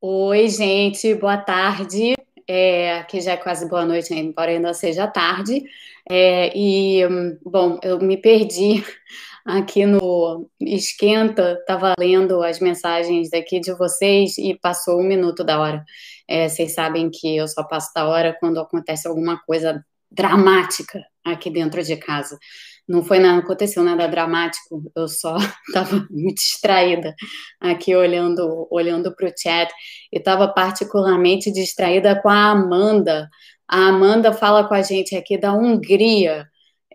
Oi, gente, boa tarde. É, aqui já é quase boa noite, né, embora ainda seja tarde. É, e, bom, eu me perdi aqui no Esquenta, estava lendo as mensagens daqui de vocês e passou um minuto da hora. É, vocês sabem que eu só passo da hora quando acontece alguma coisa dramática aqui dentro de casa não foi nada, aconteceu nada dramático, eu só estava muito distraída aqui olhando olhando para o chat e estava particularmente distraída com a Amanda. A Amanda fala com a gente aqui da Hungria.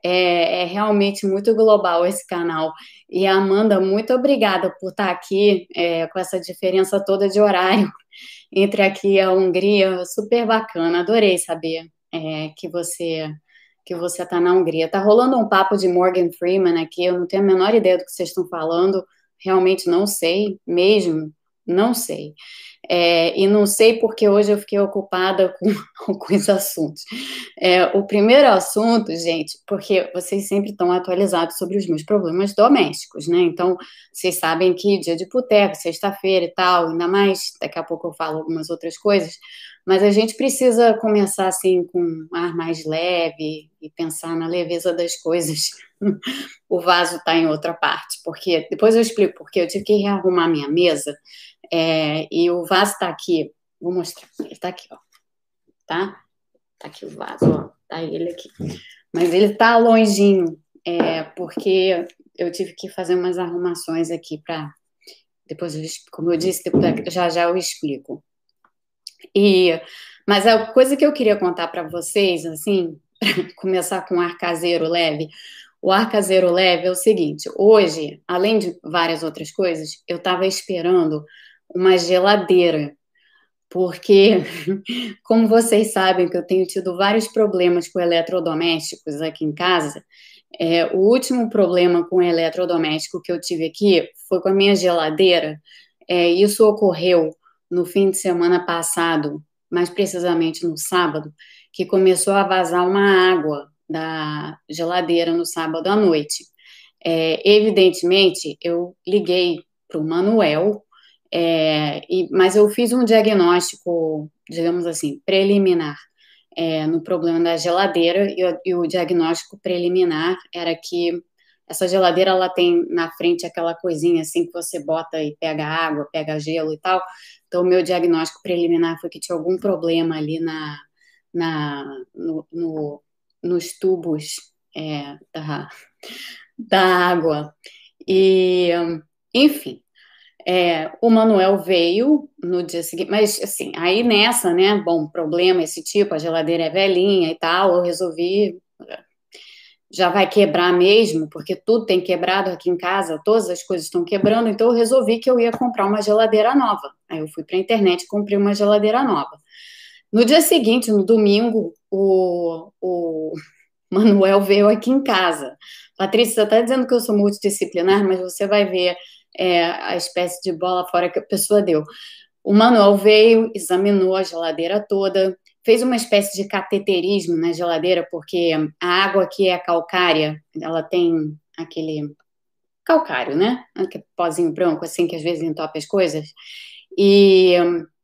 É, é realmente muito global esse canal. E Amanda, muito obrigada por estar aqui é, com essa diferença toda de horário entre aqui e a Hungria. Super bacana, adorei saber é, que você que você está na Hungria. Está rolando um papo de Morgan Freeman aqui, eu não tenho a menor ideia do que vocês estão falando, realmente não sei, mesmo, não sei. É, e não sei porque hoje eu fiquei ocupada com alguns assuntos. É, o primeiro assunto, gente, porque vocês sempre estão atualizados sobre os meus problemas domésticos, né? Então, vocês sabem que dia de boteco, sexta-feira e tal, ainda mais, daqui a pouco eu falo algumas outras coisas, mas a gente precisa começar assim com um ar mais leve e pensar na leveza das coisas. o vaso está em outra parte, porque depois eu explico porque eu tive que rearrumar minha mesa é, e o vaso está aqui. Vou mostrar. Ele está aqui, ó. Tá? Tá aqui o vaso, ó. Tá ele aqui. Mas ele está longinho, é, porque eu tive que fazer umas arrumações aqui para depois, como eu disse, já já eu explico. E, mas a coisa que eu queria contar para vocês, assim, começar com ar caseiro leve, o ar caseiro leve é o seguinte: hoje, além de várias outras coisas, eu estava esperando uma geladeira, porque, como vocês sabem, que eu tenho tido vários problemas com eletrodomésticos aqui em casa. É, o último problema com eletrodoméstico que eu tive aqui foi com a minha geladeira. É, isso ocorreu no fim de semana passado, mais precisamente no sábado, que começou a vazar uma água da geladeira no sábado à noite. É, evidentemente, eu liguei para o Manuel, é, e, mas eu fiz um diagnóstico, digamos assim, preliminar é, no problema da geladeira, e, e o diagnóstico preliminar era que essa geladeira ela tem na frente aquela coisinha assim que você bota e pega água, pega gelo e tal. Então, o meu diagnóstico preliminar foi que tinha algum problema ali na, na, no, no nos tubos é, da, da água. E, enfim, é, o Manuel veio no dia seguinte, mas assim, aí nessa, né, bom, problema esse tipo, a geladeira é velhinha e tal, eu resolvi já vai quebrar mesmo, porque tudo tem quebrado aqui em casa, todas as coisas estão quebrando, então eu resolvi que eu ia comprar uma geladeira nova. Aí eu fui para a internet e comprei uma geladeira nova. No dia seguinte, no domingo, o, o Manuel veio aqui em casa. Patrícia, você está dizendo que eu sou multidisciplinar, mas você vai ver é, a espécie de bola fora que a pessoa deu. O Manuel veio, examinou a geladeira toda, fez uma espécie de cateterismo na geladeira, porque a água que é calcária, ela tem aquele calcário, né? Aquele pozinho branco, assim, que às vezes entope as coisas. E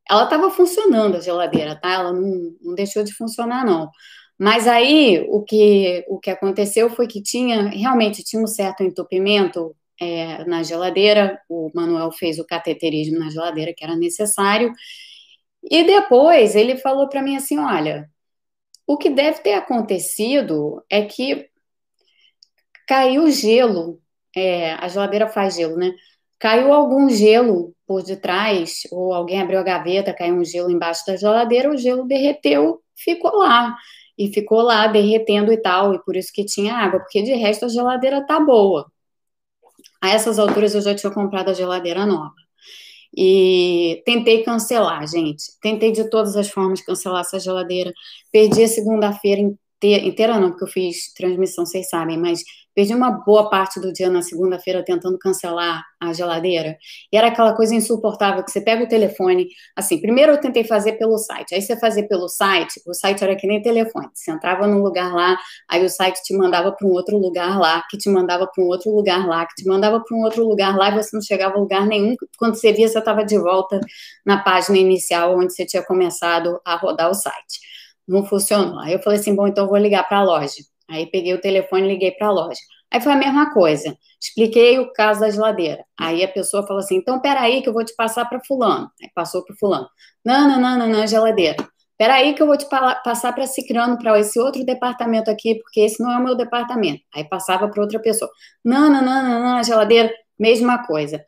ela estava funcionando, a geladeira, tá? Ela não, não deixou de funcionar, não. Mas aí, o que, o que aconteceu foi que tinha, realmente, tinha um certo entupimento é, na geladeira, o Manuel fez o cateterismo na geladeira, que era necessário, e depois ele falou para mim assim: olha, o que deve ter acontecido é que caiu gelo, é, a geladeira faz gelo, né? Caiu algum gelo por detrás, ou alguém abriu a gaveta, caiu um gelo embaixo da geladeira, o gelo derreteu, ficou lá. E ficou lá derretendo e tal, e por isso que tinha água, porque de resto a geladeira tá boa. A essas alturas eu já tinha comprado a geladeira nova. E tentei cancelar, gente. Tentei de todas as formas cancelar essa geladeira. Perdi a segunda-feira inteira não, porque eu fiz transmissão, vocês sabem, mas perdi uma boa parte do dia na segunda-feira tentando cancelar a geladeira. E era aquela coisa insuportável que você pega o telefone, assim, primeiro eu tentei fazer pelo site. Aí você fazia pelo site, o site era que nem telefone. Você entrava num lugar lá, aí o site te mandava para um outro lugar lá, que te mandava para um outro lugar lá, que te mandava para um outro lugar lá, e você não chegava a lugar nenhum. Quando você via, você estava de volta na página inicial onde você tinha começado a rodar o site não funcionou. Aí eu falei assim, bom, então eu vou ligar para a loja. Aí peguei o telefone e liguei para a loja. Aí foi a mesma coisa. Expliquei o caso da geladeira. Aí a pessoa falou assim, então peraí que eu vou te passar para fulano. Aí passou para fulano. Não, não, não, não, não, geladeira. Peraí que eu vou te passar para Cicrano, para esse outro departamento aqui, porque esse não é o meu departamento. Aí passava para outra pessoa. Não, não, não, não, não, geladeira, mesma coisa.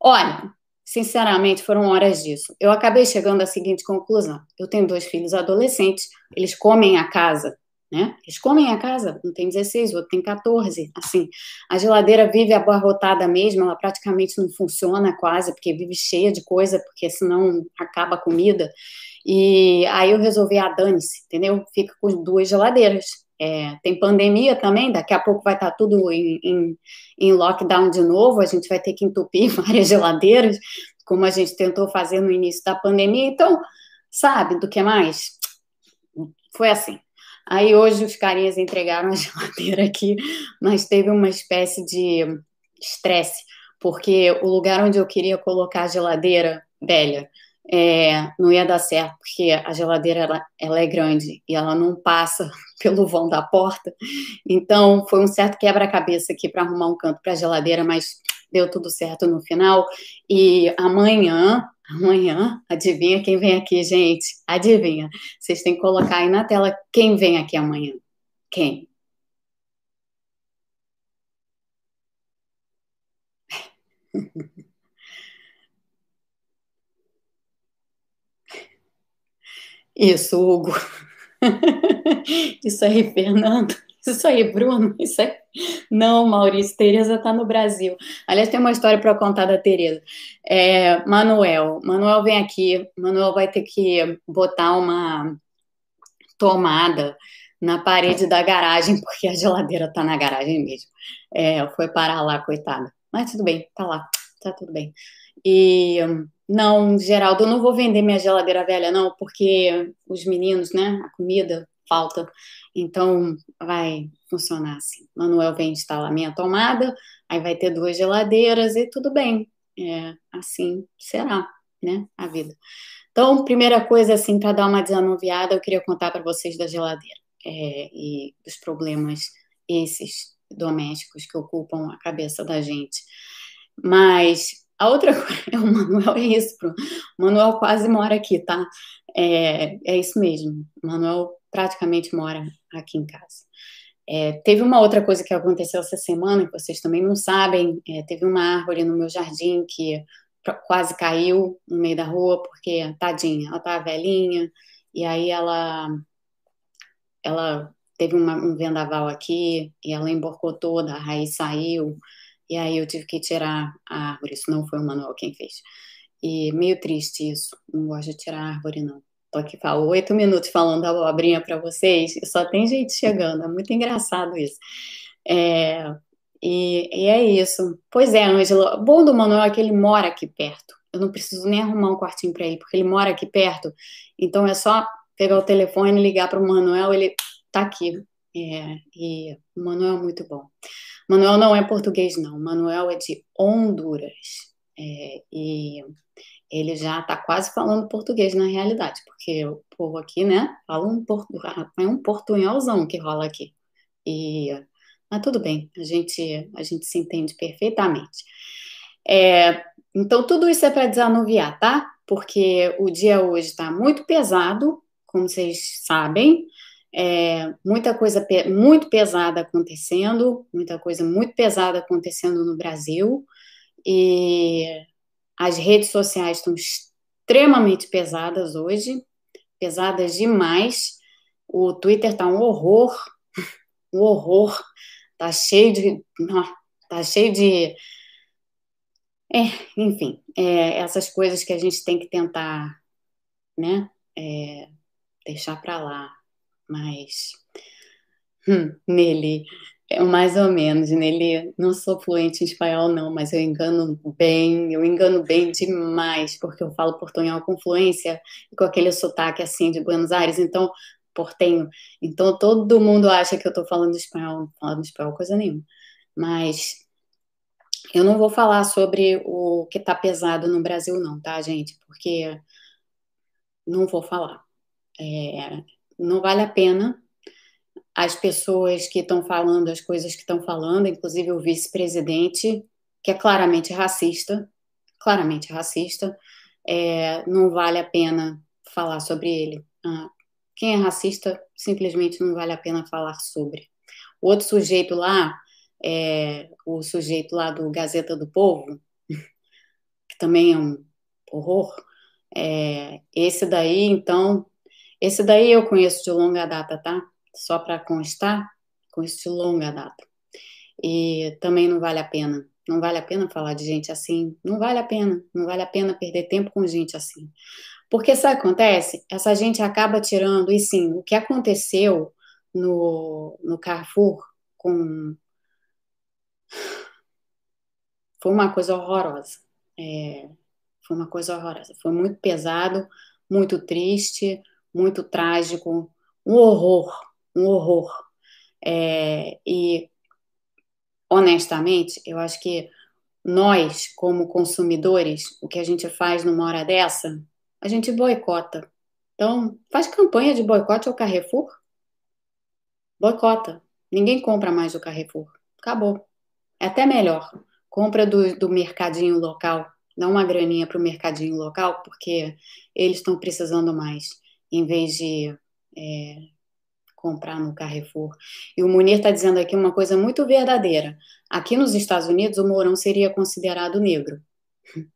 Olha, Sinceramente, foram horas disso. Eu acabei chegando à seguinte conclusão: eu tenho dois filhos adolescentes, eles comem a casa, né? Eles comem a casa, um tem 16, o outro tem 14. Assim, a geladeira vive abarrotada mesmo, ela praticamente não funciona quase, porque vive cheia de coisa, porque senão acaba a comida. E aí eu resolvi, ah, dane-se, entendeu? Fica com duas geladeiras. É, tem pandemia também, daqui a pouco vai estar tudo em, em, em, lockdown de novo, a gente vai ter que entupir várias geladeiras, como a gente tentou fazer no início da pandemia. Então, sabe do que mais? Foi assim. Aí hoje os carinhas entregaram a geladeira aqui, mas teve uma espécie de estresse, porque o lugar onde eu queria colocar a geladeira velha é, não ia dar certo, porque a geladeira ela, ela é grande e ela não passa pelo vão da porta. Então, foi um certo quebra-cabeça aqui para arrumar um canto para a geladeira, mas deu tudo certo no final. E amanhã, amanhã, adivinha quem vem aqui, gente? Adivinha. Vocês têm que colocar aí na tela quem vem aqui amanhã. Quem? Isso, Hugo. Isso aí, Fernando. Isso aí, Bruno. Isso aí. Não, Maurício, Tereza está no Brasil. Aliás, tem uma história para contar da Tereza. É, Manuel. Manuel vem aqui. Manuel vai ter que botar uma tomada na parede da garagem, porque a geladeira está na garagem mesmo. É, foi parar lá, coitada. Mas tudo bem, tá lá, tá tudo bem. E não, Geraldo, eu não vou vender minha geladeira velha, não, porque os meninos, né, a comida falta. Então, vai funcionar assim. Manuel vem instalar minha tomada, aí vai ter duas geladeiras e tudo bem. É, assim será, né, a vida. Então, primeira coisa, assim, para dar uma desanuviada, eu queria contar para vocês da geladeira é, e dos problemas esses domésticos que ocupam a cabeça da gente. Mas a outra coisa, o Manuel é isso. O Manuel quase mora aqui, tá? É, é isso mesmo. O Manuel praticamente mora aqui em casa. É, teve uma outra coisa que aconteceu essa semana, que vocês também não sabem. É, teve uma árvore no meu jardim que quase caiu no meio da rua, porque, tadinha, ela tá velhinha, e aí ela, ela teve uma, um vendaval aqui, e ela emborcou toda, a raiz saiu, e aí eu tive que tirar a árvore, isso não foi o Manuel quem fez. E meio triste isso, não gosto de tirar a árvore, não. Tô aqui falo oito minutos falando da abobrinha para vocês só tem gente chegando, é muito engraçado isso. É, e, e, é isso. Pois é, Ângela, bom do Manuel é que ele mora aqui perto. Eu não preciso nem arrumar um quartinho para ir, porque ele mora aqui perto. Então é só pegar o telefone, ligar para o Manuel, ele tá aqui. É, e o Manuel é muito bom. Manuel não é português, não. Manuel é de Honduras. É, e ele já está quase falando português na realidade, porque o povo aqui, né, fala um, portu, é um portunholzão que rola aqui. E, mas tudo bem, a gente, a gente se entende perfeitamente. É, então, tudo isso é para desanuviar, tá? Porque o dia hoje está muito pesado, como vocês sabem, é, muita coisa pe muito pesada acontecendo, muita coisa muito pesada acontecendo no Brasil, e as redes sociais estão extremamente pesadas hoje, pesadas demais. O Twitter está um horror, um horror, tá cheio de, tá cheio de, é, enfim, é, essas coisas que a gente tem que tentar, né, é, deixar para lá mas Hum, nele. Mais ou menos, nele. Não sou fluente em espanhol, não, mas eu engano bem, eu engano bem demais, porque eu falo portunhol com fluência e com aquele sotaque assim de Buenos Aires, então, portenho. Então todo mundo acha que eu tô falando espanhol, falando espanhol coisa nenhuma. Mas eu não vou falar sobre o que tá pesado no Brasil, não, tá, gente? Porque não vou falar. É, não vale a pena as pessoas que estão falando as coisas que estão falando, inclusive o vice-presidente, que é claramente racista, claramente racista, é, não vale a pena falar sobre ele. Ah, quem é racista simplesmente não vale a pena falar sobre. O outro sujeito lá, é, o sujeito lá do Gazeta do Povo, que também é um horror, é, esse daí, então, esse daí eu conheço de longa data, tá? só para constar, com de longa data. E também não vale a pena. Não vale a pena falar de gente assim. Não vale a pena. Não vale a pena perder tempo com gente assim. Porque sabe o que acontece? Essa gente acaba tirando, e sim, o que aconteceu no, no Carrefour com. Foi uma coisa horrorosa. É, foi uma coisa horrorosa. Foi muito pesado, muito triste, muito trágico, um horror um horror. É, e, honestamente, eu acho que nós, como consumidores, o que a gente faz numa hora dessa, a gente boicota. Então, faz campanha de boicote ao Carrefour. Boicota. Ninguém compra mais do Carrefour. Acabou. É até melhor. Compra do, do mercadinho local. Dá uma graninha para o mercadinho local, porque eles estão precisando mais, em vez de é, comprar no Carrefour. E o Munir está dizendo aqui uma coisa muito verdadeira. Aqui nos Estados Unidos, o Mourão seria considerado negro.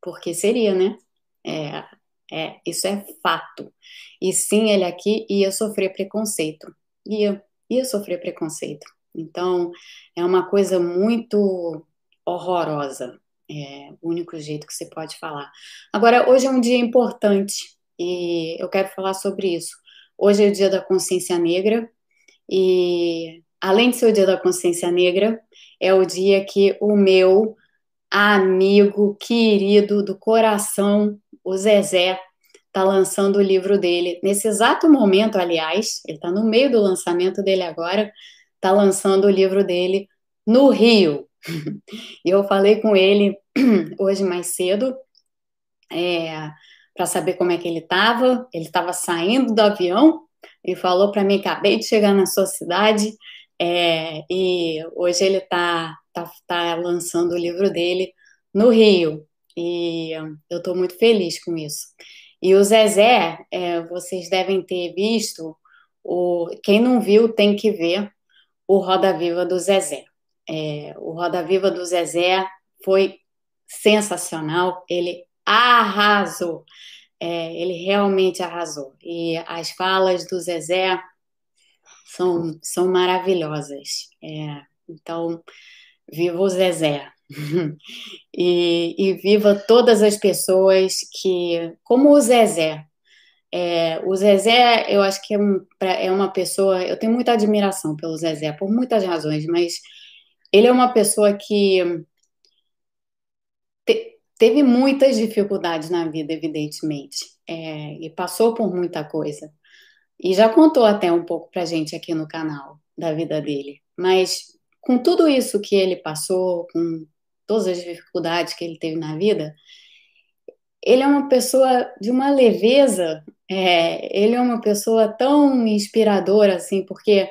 Porque seria, né? É, é, isso é fato. E sim, ele aqui ia sofrer preconceito. Ia, ia sofrer preconceito. Então, é uma coisa muito horrorosa. É o único jeito que você pode falar. Agora, hoje é um dia importante e eu quero falar sobre isso. Hoje é o Dia da Consciência Negra e, além de ser o Dia da Consciência Negra, é o dia que o meu amigo querido do coração, o Zezé, está lançando o livro dele. Nesse exato momento, aliás, ele está no meio do lançamento dele agora, está lançando o livro dele no Rio. E eu falei com ele hoje mais cedo. É, para saber como é que ele estava. Ele estava saindo do avião e falou para mim: acabei de chegar na sua cidade é, e hoje ele está tá, tá lançando o livro dele no Rio. E eu estou muito feliz com isso. E o Zezé, é, vocês devem ter visto, o, quem não viu tem que ver o Roda Viva do Zezé. É, o Roda Viva do Zezé foi sensacional, ele arrasou. É, ele realmente arrasou. E as falas do Zezé são, são maravilhosas. É, então, viva o Zezé. e, e, viva todas as pessoas que, como o Zezé. É, o Zezé, eu acho que é, um, é uma pessoa. Eu tenho muita admiração pelo Zezé, por muitas razões, mas ele é uma pessoa que teve muitas dificuldades na vida, evidentemente, é, e passou por muita coisa. E já contou até um pouco pra gente aqui no canal da vida dele. Mas com tudo isso que ele passou, com todas as dificuldades que ele teve na vida, ele é uma pessoa de uma leveza, é, ele é uma pessoa tão inspiradora, assim, porque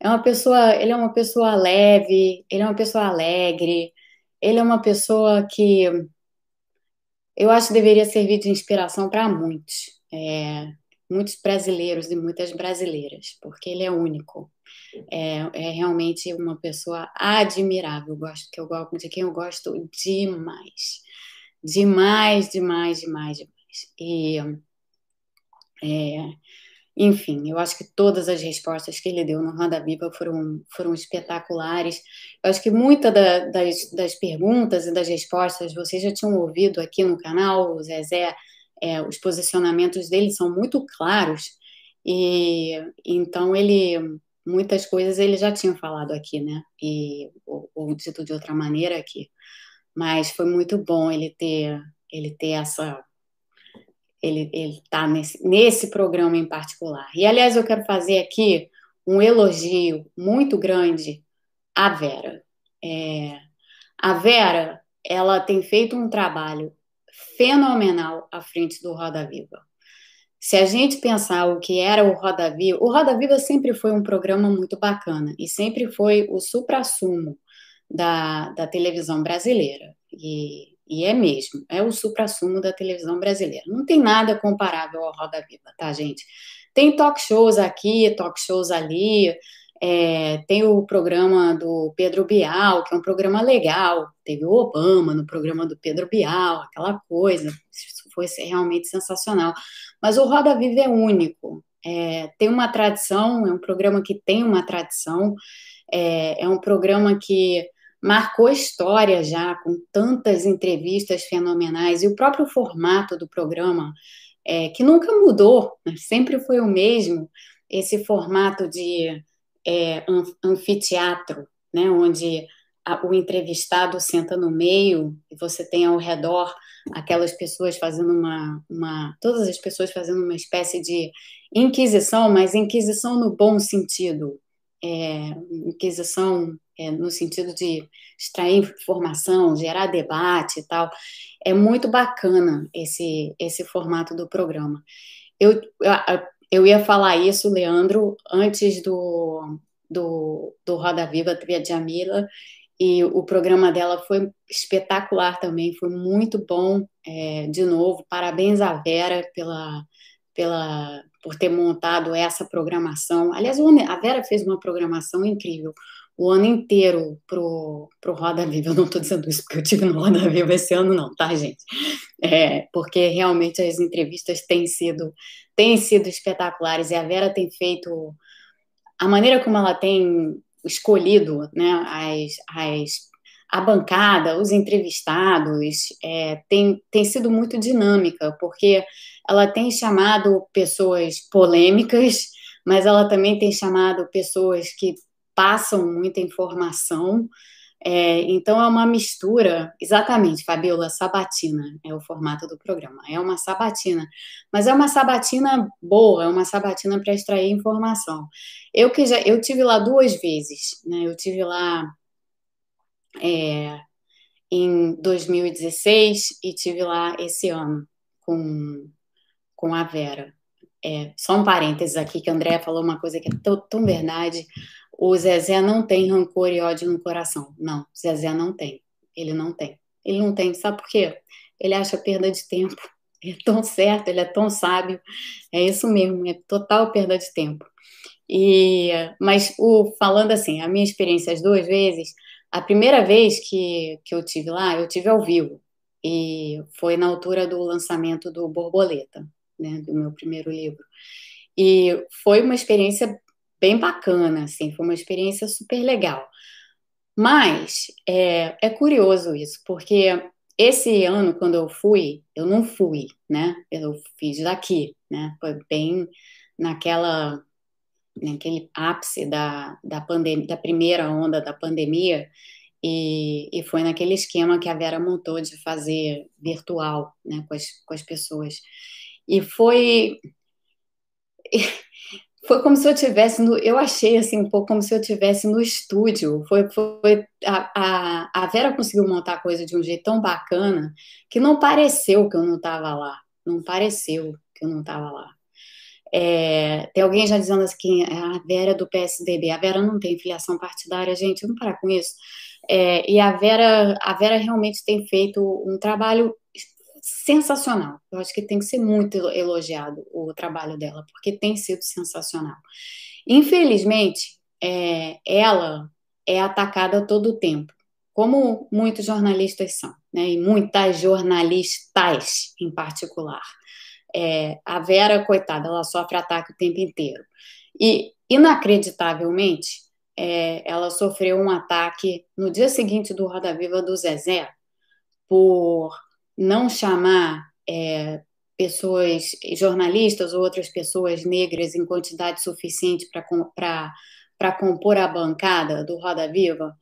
é uma pessoa, ele é uma pessoa leve, ele é uma pessoa alegre, ele é uma pessoa que eu acho que deveria servir de inspiração para muitos, é, muitos brasileiros e muitas brasileiras, porque ele é único. É, é realmente uma pessoa admirável, gosto, que eu, de quem eu gosto demais. Demais, demais, demais, demais. E é, enfim, eu acho que todas as respostas que ele deu no Roda Viva foram, foram espetaculares. Eu acho que muitas da, das, das perguntas e das respostas vocês já tinham ouvido aqui no canal, o Zezé, é, os posicionamentos dele são muito claros, e então ele, muitas coisas ele já tinha falado aqui, né? E, ou, ou dito de outra maneira aqui. Mas foi muito bom ele ter, ele ter essa. Ele está nesse, nesse programa em particular. E, aliás, eu quero fazer aqui um elogio muito grande à Vera. É, a Vera, ela tem feito um trabalho fenomenal à frente do Roda Viva. Se a gente pensar o que era o Roda Viva, o Roda Viva sempre foi um programa muito bacana e sempre foi o supra-sumo da, da televisão brasileira. E, e é mesmo, é o supra-sumo da televisão brasileira. Não tem nada comparável ao Roda Viva, tá, gente? Tem talk shows aqui, talk shows ali, é, tem o programa do Pedro Bial, que é um programa legal. Teve o Obama no programa do Pedro Bial, aquela coisa. Isso foi realmente sensacional. Mas o Roda Viva é único. É, tem uma tradição, é um programa que tem uma tradição, é, é um programa que marcou história já, com tantas entrevistas fenomenais, e o próprio formato do programa, é, que nunca mudou, né, sempre foi o mesmo, esse formato de é, anfiteatro, né, onde a, o entrevistado senta no meio e você tem ao redor aquelas pessoas fazendo uma, uma todas as pessoas fazendo uma espécie de inquisição, mas inquisição no bom sentido, é, inquisição é, no sentido de extrair informação, gerar debate e tal. É muito bacana esse, esse formato do programa. Eu, eu ia falar isso, Leandro, antes do, do, do Roda Viva, a Jamila, e o programa dela foi espetacular também, foi muito bom. É, de novo, parabéns à Vera pela, pela, por ter montado essa programação. Aliás, a Vera fez uma programação incrível o ano inteiro pro, pro Roda Viva. Eu não estou dizendo isso porque eu tive no Roda Viva esse ano, não, tá, gente? É, porque realmente as entrevistas têm sido, têm sido espetaculares e a Vera tem feito a maneira como ela tem escolhido né, as, as, a bancada, os entrevistados, é, tem, tem sido muito dinâmica, porque ela tem chamado pessoas polêmicas, mas ela também tem chamado pessoas que passam muita informação. É, então é uma mistura, exatamente, Fabiola, sabatina é o formato do programa. É uma sabatina, mas é uma sabatina boa, é uma sabatina para extrair informação. Eu que já eu tive lá duas vezes, né? Eu tive lá é, em 2016 e tive lá esse ano com, com a Vera. É, só um parênteses aqui, que a Andrea falou uma coisa que é tão, tão verdade o Zezé não tem rancor e ódio no coração. Não, Zezé não tem. Ele não tem. Ele não tem. Sabe por quê? Ele acha perda de tempo. Ele é tão certo, ele é tão sábio. É isso mesmo, é total perda de tempo. E, mas o, falando assim, a minha experiência as duas vezes, a primeira vez que, que eu tive lá, eu tive ao vivo. E foi na altura do lançamento do Borboleta, né, do meu primeiro livro. E foi uma experiência bem bacana, assim, foi uma experiência super legal. Mas é, é curioso isso, porque esse ano, quando eu fui, eu não fui, né? Eu fiz daqui, né? Foi bem naquela naquele ápice da, da pandemia, da primeira onda da pandemia, e, e foi naquele esquema que a Vera montou de fazer virtual, né, com as, com as pessoas. E foi foi como se eu tivesse no, eu achei assim um pouco como se eu tivesse no estúdio. Foi, foi a, a, a Vera conseguiu montar a coisa de um jeito tão bacana que não pareceu que eu não estava lá. Não pareceu que eu não estava lá. É, tem alguém já dizendo assim, a Vera é do PSDB. A Vera não tem filiação partidária, gente, vamos parar com isso. É, e a Vera, a Vera realmente tem feito um trabalho sensacional. Eu acho que tem que ser muito elogiado o trabalho dela, porque tem sido sensacional. Infelizmente, é, ela é atacada todo o tempo, como muitos jornalistas são, né? e muitas jornalistas em particular. É, a Vera, coitada, ela sofre ataque o tempo inteiro. E, inacreditavelmente, é, ela sofreu um ataque no dia seguinte do Roda Viva do Zezé, por não chamar é, pessoas, jornalistas ou outras pessoas negras em quantidade suficiente para compor a bancada do Roda Viva,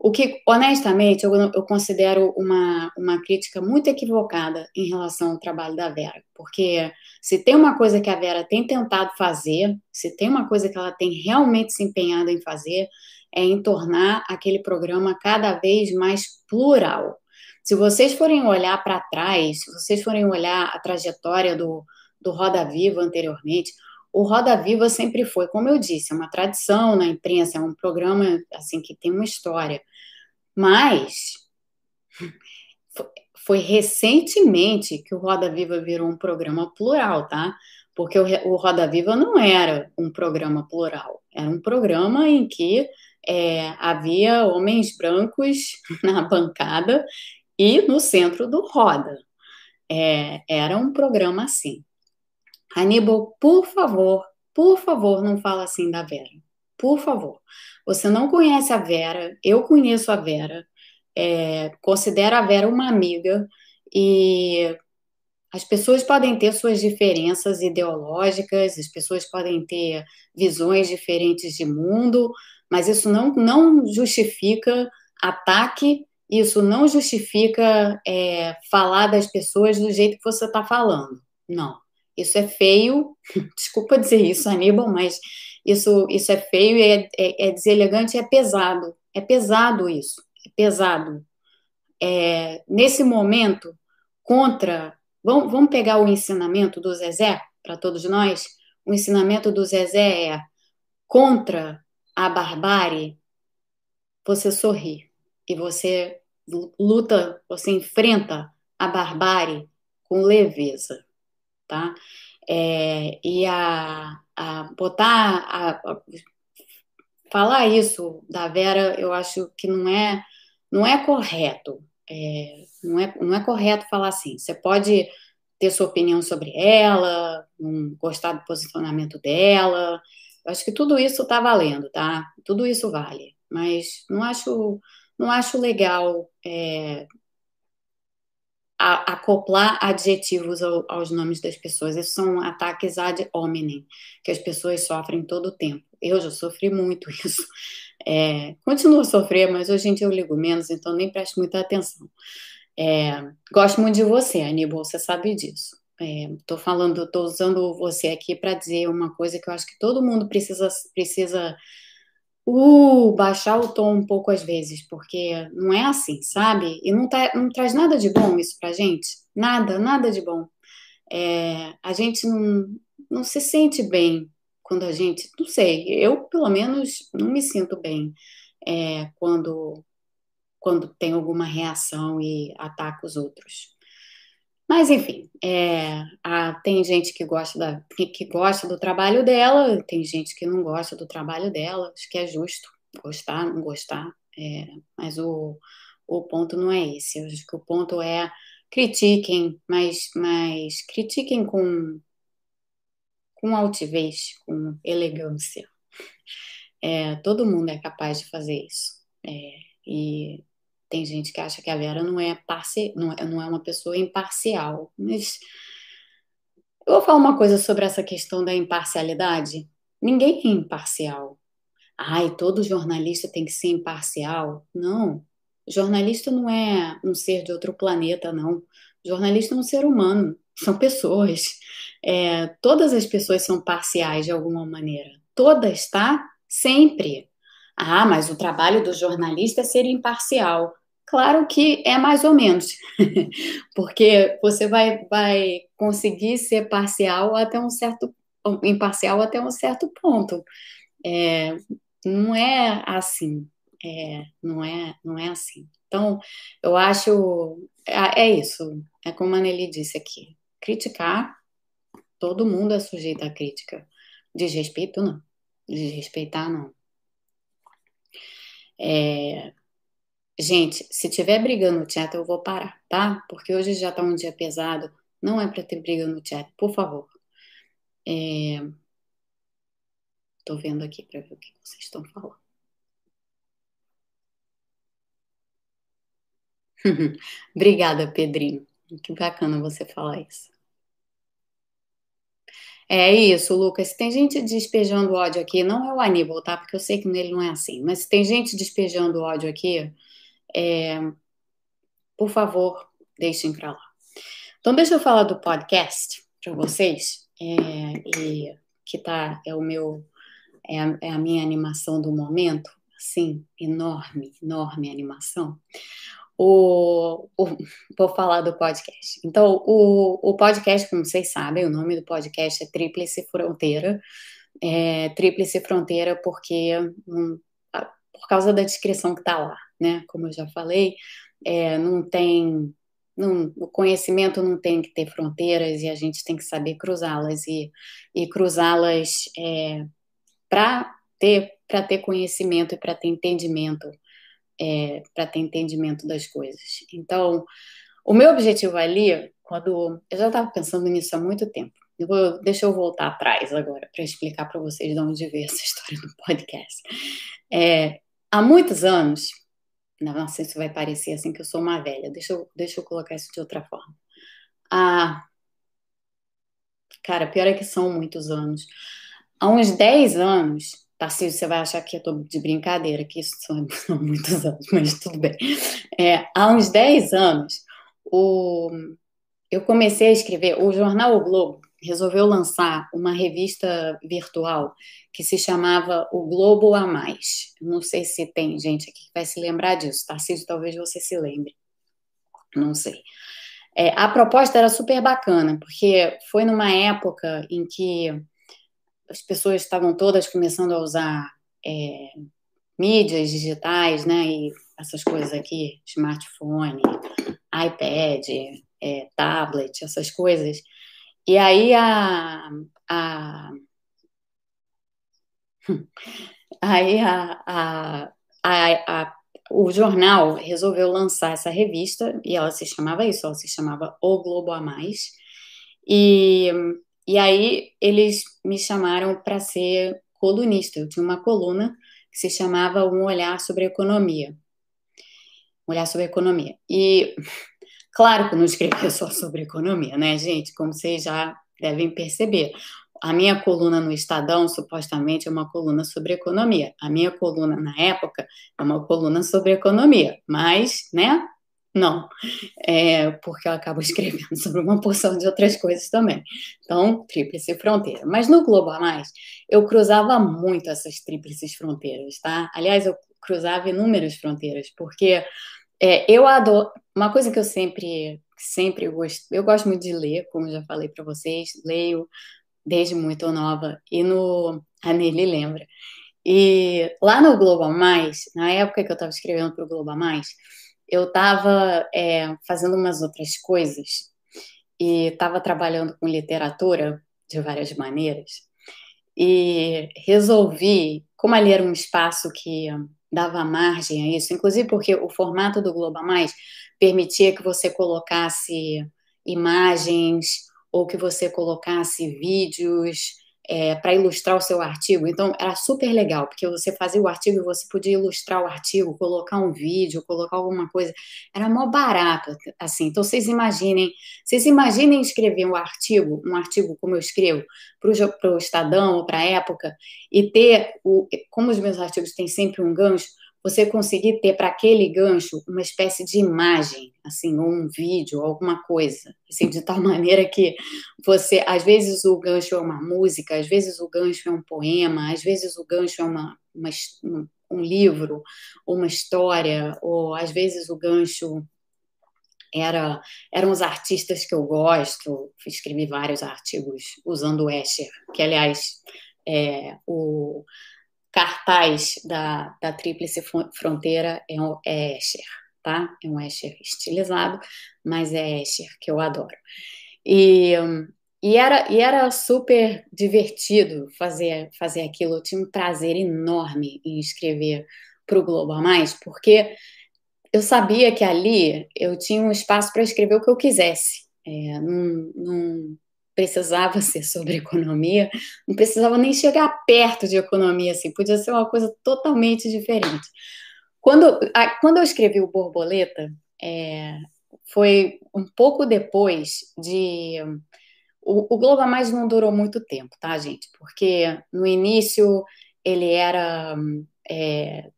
o que, honestamente, eu, eu considero uma, uma crítica muito equivocada em relação ao trabalho da Vera. Porque se tem uma coisa que a Vera tem tentado fazer, se tem uma coisa que ela tem realmente se empenhado em fazer, é em tornar aquele programa cada vez mais plural. Se vocês forem olhar para trás, se vocês forem olhar a trajetória do, do Roda Viva anteriormente, o Roda Viva sempre foi, como eu disse, é uma tradição na imprensa, é um programa assim que tem uma história. Mas foi recentemente que o Roda Viva virou um programa plural, tá? Porque o, Roda Viva não era um programa plural, era um programa em que é, havia homens brancos na bancada e no centro do Roda. É, era um programa assim. Aníbal, por favor, por favor, não fala assim da Vera. Por favor. Você não conhece a Vera, eu conheço a Vera, é, considero a Vera uma amiga e as pessoas podem ter suas diferenças ideológicas, as pessoas podem ter visões diferentes de mundo, mas isso não, não justifica ataque, isso não justifica é, falar das pessoas do jeito que você está falando. Não. Isso é feio, desculpa dizer isso, Aníbal, mas isso, isso é feio, é, é, é deselegante, é pesado. É pesado isso, é pesado. É, nesse momento, contra. Vamos, vamos pegar o ensinamento do Zezé, para todos nós? O ensinamento do Zezé é contra a barbárie, você sorri e você luta, você enfrenta a barbárie com leveza tá? É, e a, a botar, a, a, falar isso da Vera, eu acho que não é, não é correto. É, não, é, não é correto falar assim. Você pode ter sua opinião sobre ela, não gostar do posicionamento dela. Eu acho que tudo isso está valendo, tá? Tudo isso vale. Mas não acho, não acho legal é, a, acoplar adjetivos ao, aos nomes das pessoas. Esses são ataques ad hominem, que as pessoas sofrem todo o tempo. Eu já sofri muito isso. É, continuo a sofrer, mas hoje em dia eu ligo menos, então nem presto muita atenção. É, gosto muito de você, Aníbal, você sabe disso. Estou é, falando, estou usando você aqui para dizer uma coisa que eu acho que todo mundo precisa, precisa uh, baixar o tom um pouco às vezes, porque não é assim, sabe? E não, tá, não traz nada de bom isso pra gente. Nada, nada de bom. É, a gente não, não se sente bem quando a gente, não sei, eu pelo menos não me sinto bem é, quando, quando tem alguma reação e ataca os outros. Mas, enfim, é, a, tem gente que gosta, da, que, gosta do trabalho dela, tem gente que não gosta do trabalho dela, acho que é justo gostar, não gostar, é, mas o, o ponto não é esse. Eu acho que o ponto é critiquem, mas, mas critiquem com, com altivez, com elegância. É, todo mundo é capaz de fazer isso. É, e tem gente que acha que a Vera não é, parce... não é, não é uma pessoa imparcial. Mas eu vou falar uma coisa sobre essa questão da imparcialidade. Ninguém é imparcial. Ai, todo jornalista tem que ser imparcial. Não. Jornalista não é um ser de outro planeta, não. Jornalista é um ser humano, são pessoas. É, todas as pessoas são parciais de alguma maneira. Todas, tá? Sempre. Ah, mas o trabalho do jornalista é ser imparcial. Claro que é mais ou menos, porque você vai, vai conseguir ser parcial até um certo imparcial até um certo ponto. É, não é assim, é, não é não é assim. Então, eu acho é, é isso. É como a Nelly disse aqui. Criticar, todo mundo é sujeito à crítica. Desrespeito, não. Desrespeitar, não. É, Gente, se tiver briga no chat, eu vou parar, tá? Porque hoje já tá um dia pesado. Não é para ter briga no chat, por favor. É... Tô vendo aqui para ver o que vocês estão falando. Obrigada, Pedrinho. Que bacana você falar isso. É isso, Lucas. Tem gente despejando ódio aqui, não é o Aníbal, tá? Porque eu sei que nele não é assim, mas tem gente despejando ódio aqui, é... por favor, deixem pra lá. Então, deixa eu falar do podcast para vocês, é... e que tá, é o meu, é a, é a minha animação do momento, assim, enorme, enorme animação o, o, vou falar do podcast. Então, o, o podcast, como vocês sabem, o nome do podcast é Tríplice Fronteira. É, Tríplice Fronteira porque um, por causa da descrição que está lá, né? Como eu já falei, é, não tem não, o conhecimento não tem que ter fronteiras e a gente tem que saber cruzá-las e, e cruzá-las é, para ter para ter conhecimento e para ter entendimento é, para ter entendimento das coisas. Então, o meu objetivo ali, quando eu já estava pensando nisso há muito tempo, eu vou, deixa eu voltar atrás agora para explicar para vocês de onde veio essa história do podcast. É, há muitos anos, sei se vai parecer assim que eu sou uma velha, deixa eu, deixa eu colocar isso de outra forma. Ah, cara, pior é que são muitos anos. Há uns 10 anos, Tarcísio, você vai achar que eu estou de brincadeira, que isso são, são muitos anos, mas tudo bem. É, há uns 10 anos, o, eu comecei a escrever, o jornal O Globo resolveu lançar uma revista virtual que se chamava O Globo a Mais. Não sei se tem gente aqui que vai se lembrar disso. Tarcísio, talvez você se lembre. Não sei. É, a proposta era super bacana, porque foi numa época em que as pessoas estavam todas começando a usar é, mídias digitais, né? E essas coisas aqui, smartphone, iPad, é, tablet, essas coisas. E aí a, a aí a, a, a, o jornal resolveu lançar essa revista e ela se chamava isso, ela se chamava O Globo a Mais. E e aí eles me chamaram para ser colunista. Eu tinha uma coluna que se chamava Um Olhar sobre Economia. Um Olhar sobre Economia. E claro que não escrevia só sobre economia, né, gente? Como vocês já devem perceber. A minha coluna no Estadão, supostamente, é uma coluna sobre economia. A minha coluna, na época, é uma coluna sobre economia. Mas, né, não, é, porque eu acabo escrevendo sobre uma porção de outras coisas também. Então, tríplice fronteira. Mas no Globo a Mais, eu cruzava muito essas tríplices fronteiras, tá? Aliás, eu cruzava inúmeras fronteiras, porque é, eu adoro. Uma coisa que eu sempre, sempre gosto, eu gosto muito de ler, como já falei para vocês, leio desde muito nova, e no. A Nelly lembra. E lá no Globo a Mais, na época que eu estava escrevendo para o Globo a Mais, eu estava é, fazendo umas outras coisas e estava trabalhando com literatura de várias maneiras e resolvi, como ali era um espaço que dava margem a isso, inclusive porque o formato do Globo Mais permitia que você colocasse imagens ou que você colocasse vídeos é, para ilustrar o seu artigo. Então, era super legal, porque você fazia o artigo e você podia ilustrar o artigo, colocar um vídeo, colocar alguma coisa. Era mó barato, assim. Então, vocês imaginem, vocês imaginem escrever um artigo, um artigo como eu escrevo, para o Estadão ou para a época, e ter, o, como os meus artigos têm sempre um gancho, você conseguir ter para aquele gancho uma espécie de imagem, assim, ou um vídeo, alguma coisa, assim, de tal maneira que você, às vezes o gancho é uma música, às vezes o gancho é um poema, às vezes o gancho é uma, uma um livro, uma história, ou às vezes o gancho era, eram os artistas que eu gosto, escrevi vários artigos usando o Escher, que aliás é, o cartaz da, da Tríplice Fronteira é, um, é Escher, tá? É um Escher estilizado, mas é Escher, que eu adoro. E, e, era, e era super divertido fazer, fazer aquilo. Eu tinha um prazer enorme em escrever para o Globo a Mais, porque eu sabia que ali eu tinha um espaço para escrever o que eu quisesse. É, num, num, precisava ser sobre economia, não precisava nem chegar perto de economia, assim, podia ser uma coisa totalmente diferente. Quando, a, quando eu escrevi o Borboleta, é, foi um pouco depois de o, o Globo a Mais não durou muito tempo, tá, gente? Porque no início ele era é,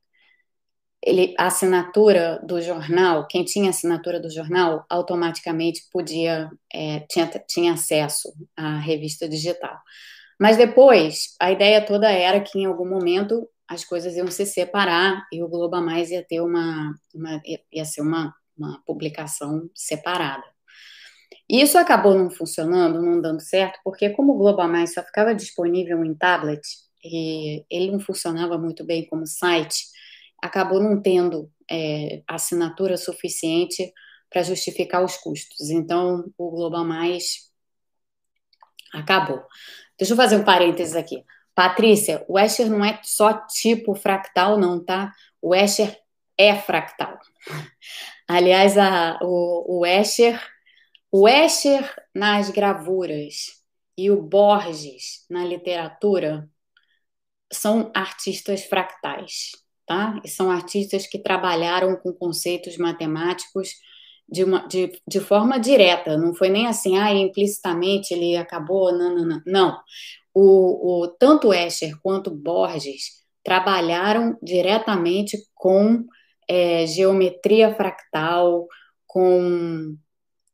ele, a assinatura do jornal, quem tinha assinatura do jornal, automaticamente podia, é, tinha, tinha acesso à revista digital. Mas depois, a ideia toda era que em algum momento as coisas iam se separar e o Globo Mais ia ter uma, uma ia ser uma, uma publicação separada. E isso acabou não funcionando, não dando certo, porque como o Globo Mais só ficava disponível em tablet e ele não funcionava muito bem como site, acabou não tendo é, assinatura suficiente para justificar os custos. Então, o Global Mais acabou. Deixa eu fazer um parênteses aqui. Patrícia, o Escher não é só tipo fractal, não, tá? O Escher é fractal. Aliás, a, o, o Escher, o Escher nas gravuras e o Borges na literatura são artistas fractais tá? E são artistas que trabalharam com conceitos matemáticos de, uma, de, de forma direta, não foi nem assim, ah, implicitamente ele acabou, não, não, não. Não. O, o, tanto Escher quanto Borges trabalharam diretamente com é, geometria fractal, com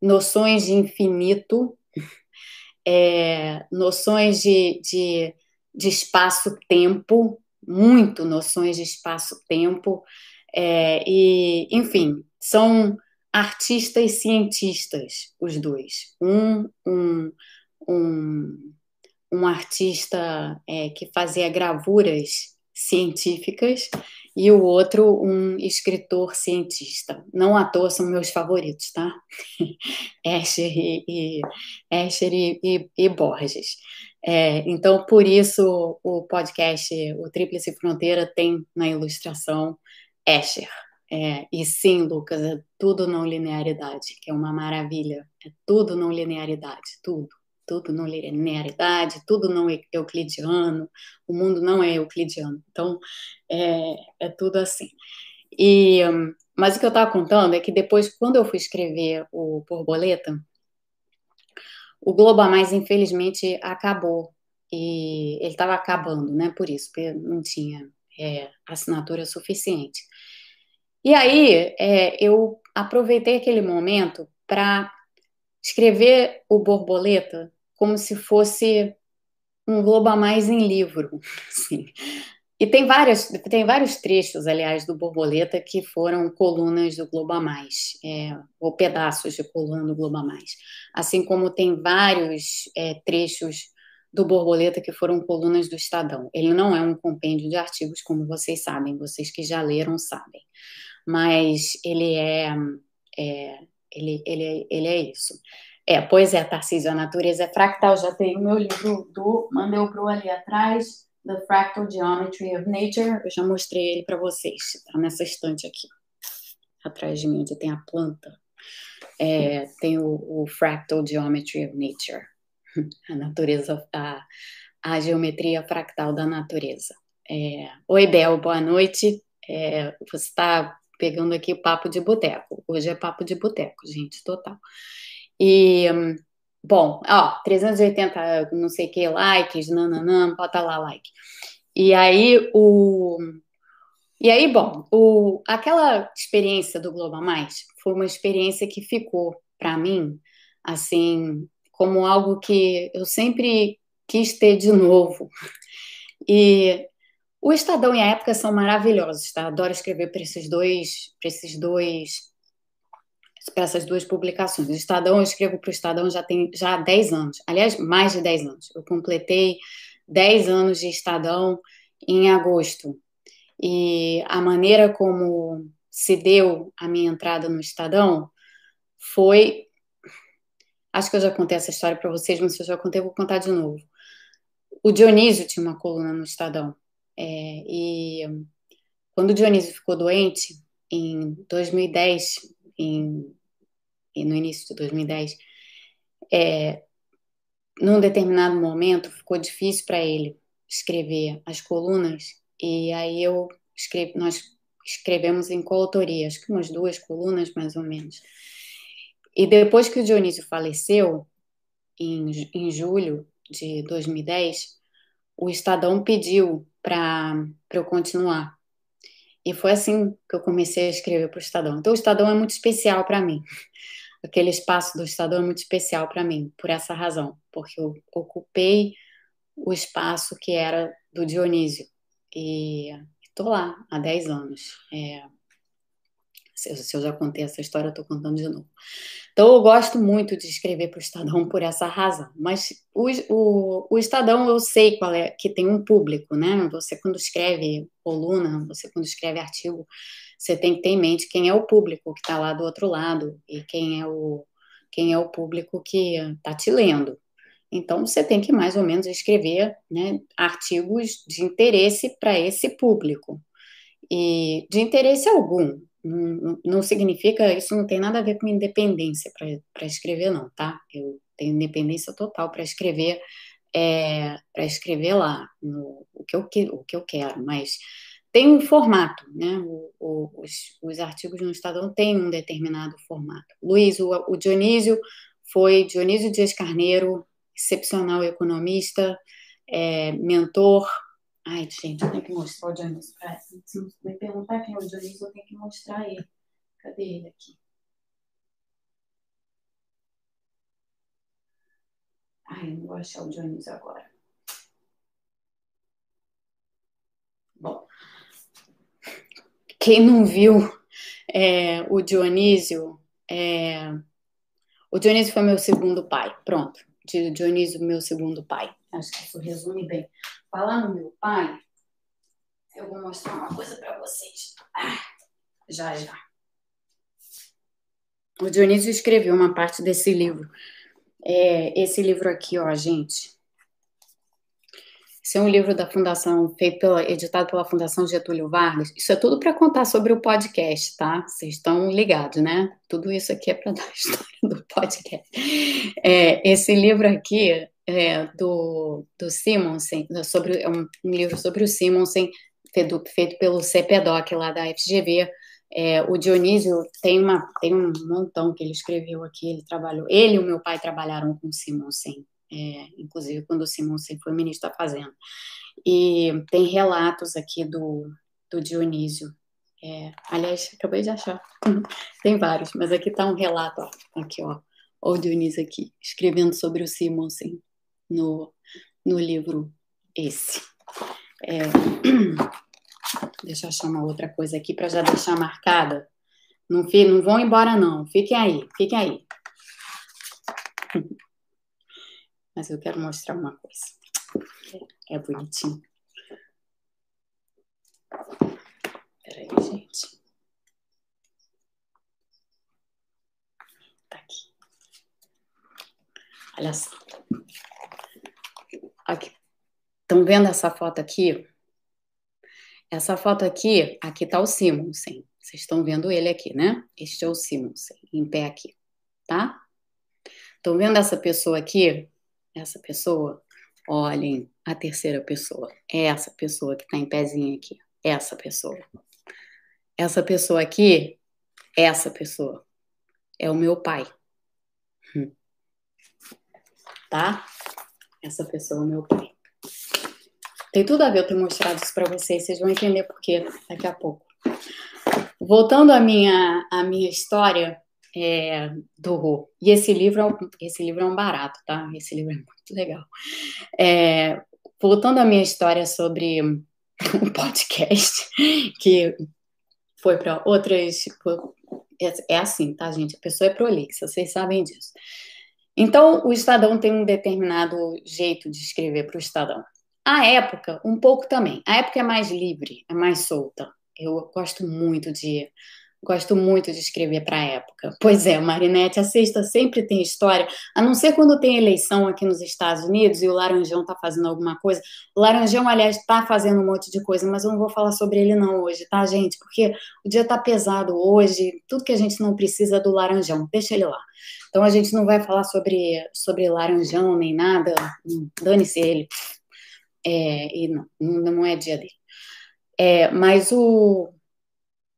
noções de infinito, é, noções de, de, de espaço-tempo, muito noções de espaço-tempo, é, e, enfim, são artistas cientistas, os dois. Um, um, um, um artista é, que fazia gravuras científicas e o outro um escritor cientista. Não à toa são meus favoritos, tá? Escher e, e, Escher e, e, e Borges. É, então, por isso, o podcast, o Tríplice Fronteira, tem na ilustração Escher. É, e sim, Lucas, é tudo não linearidade, que é uma maravilha. É tudo não linearidade, tudo. Tudo não linearidade, tudo não euclidiano, o mundo não é euclidiano. Então, é, é tudo assim. E, mas o que eu estava contando é que depois, quando eu fui escrever o Borboleta, o Globo a Mais, infelizmente, acabou. E ele estava acabando, né? Por isso, porque não tinha é, assinatura suficiente. E aí, é, eu aproveitei aquele momento para escrever o Borboleta como se fosse um Globo a Mais em livro. Assim. E tem, várias, tem vários trechos, aliás, do Borboleta que foram colunas do Globo Mais, é, ou pedaços de coluna do Globo Mais. Assim como tem vários é, trechos do Borboleta que foram colunas do Estadão. Ele não é um compêndio de artigos, como vocês sabem, vocês que já leram sabem. Mas ele é, é ele, ele, ele é isso. É, pois é, Tarcísio, a natureza é fractal. Já tem o meu livro do Mandeu Pro ali atrás The Fractal Geometry of Nature. Eu já mostrei ele para vocês. Está nessa estante aqui, atrás de mim, onde tem a planta. É, tem o, o, Fractal Geometry of Nature, a natureza, a, a geometria fractal da natureza. É, Oi, Bel, boa noite. É, você está pegando aqui papo de boteco. Hoje é papo de boteco, gente, total. E Bom, ó, 380, não sei o que, likes, nananã, bota lá like. E aí, o... E aí, bom, o... aquela experiência do Globo Mais foi uma experiência que ficou, para mim, assim, como algo que eu sempre quis ter de novo. E o Estadão e a Época são maravilhosos, tá? Adoro escrever para esses dois, para esses dois para essas duas publicações. O Estadão, eu escrevo para o Estadão já tem já há 10 anos, aliás, mais de 10 anos. Eu completei 10 anos de Estadão em agosto. E a maneira como se deu a minha entrada no Estadão foi. Acho que eu já contei essa história para vocês, mas se eu já contei, eu vou contar de novo. O Dionísio tinha uma coluna no Estadão. É, e quando o Dionísio ficou doente, em 2010, em, no início de 2010, é, num determinado momento ficou difícil para ele escrever as colunas e aí eu escrevi, nós escrevemos em coautoria, acho que umas duas colunas mais ou menos. E depois que o Dionísio faleceu, em, em julho de 2010, o Estadão pediu para eu continuar. E foi assim que eu comecei a escrever para o Estadão. Então, o Estadão é muito especial para mim. Aquele espaço do Estadão é muito especial para mim, por essa razão, porque eu ocupei o espaço que era do Dionísio. E estou lá há 10 anos. É, se eu já contei essa história, eu estou contando de novo. Então, eu gosto muito de escrever para o Estadão por essa razão. Mas o, o, o, Estadão, eu sei qual é, que tem um público, né? Você, quando escreve coluna, você, quando escreve artigo, você tem que ter em mente quem é o público que está lá do outro lado e quem é o, quem é o público que está te lendo. Então, você tem que mais ou menos escrever né, artigos de interesse para esse público. E de interesse algum. Não, significa, isso não tem nada a ver com independência para escrever, não, tá? Eu tenho independência total para escrever, é, para escrever lá no, o, que eu, o que eu quero, mas tem um formato, né? O, o, os, os, artigos no Estadão têm um determinado formato. Luiz, o, o Dionísio foi Dionísio Dias Carneiro, excepcional economista, é, mentor. Ai, gente, eu tenho que mostrar o Dionísio. Se me perguntar quem é o Dionísio, eu tenho que mostrar ele. Cadê ele aqui? Ai, não vou achar o Dionísio agora. Bom, quem não viu é, o Dionísio, é, o Dionísio foi meu segundo pai. Pronto Dionísio, meu segundo pai. Acho que isso resume bem. Falar no meu pai, eu vou mostrar uma coisa para vocês. Ah, já, já. O Dionísio escreveu uma parte desse livro. É, esse livro aqui, ó, gente. Esse é um livro da Fundação, feito pela, editado pela Fundação Getúlio Vargas. Isso é tudo para contar sobre o podcast, tá? Vocês estão ligados, né? Tudo isso aqui é para dar a história do podcast. É, esse livro aqui é do, do Simonsen, sobre, é um, um livro sobre o Simonsen, feito, feito pelo CPDOC lá da FGV. É, o Dionísio tem, uma, tem um montão que ele escreveu aqui, ele trabalhou, ele e o meu pai trabalharam com o Simonsen é, inclusive quando o Simonsen foi ministro da Fazenda. E tem relatos aqui do, do Dionísio. É, aliás, acabei de achar. tem vários, mas aqui está um relato. Ó, aqui, ó. O Dionísio aqui, escrevendo sobre o Simonsen no, no livro esse. É, deixa eu achar uma outra coisa aqui para já deixar marcada. Não, não vão embora, não. Fiquem aí, fiquem aí. Mas eu quero mostrar uma coisa. É bonitinho. Peraí, gente. Tá aqui. Olha só. Estão vendo essa foto aqui? Essa foto aqui, aqui tá o Simonsen. Vocês estão vendo ele aqui, né? Este é o Simonsen, em pé aqui, tá? Estão vendo essa pessoa aqui? essa pessoa, olhem a terceira pessoa. É essa pessoa que está em pezinho aqui. Essa pessoa. Essa pessoa aqui, essa pessoa, é o meu pai. Hum. Tá? Essa pessoa meu pai. Tem tudo a ver eu ter mostrado isso para vocês, vocês vão entender por quê daqui a pouco. Voltando à minha, à minha história, é, do E esse livro, é, esse livro é um barato, tá? Esse livro é muito legal. É, voltando à minha história sobre o podcast, que foi para outras. É, é assim, tá, gente? A pessoa é prolixa, vocês sabem disso. Então, o Estadão tem um determinado jeito de escrever para o Estadão. A época, um pouco também. A época é mais livre, é mais solta. Eu gosto muito de Gosto muito de escrever para a época. Pois é, Marinette, a sexta sempre tem história, a não ser quando tem eleição aqui nos Estados Unidos e o Laranjão está fazendo alguma coisa. O Laranjão, aliás, está fazendo um monte de coisa, mas eu não vou falar sobre ele não hoje, tá, gente? Porque o dia está pesado hoje, tudo que a gente não precisa é do Laranjão, deixa ele lá. Então a gente não vai falar sobre, sobre Laranjão nem nada, dane-se ele. É, e não, não é dia dele. É, mas o,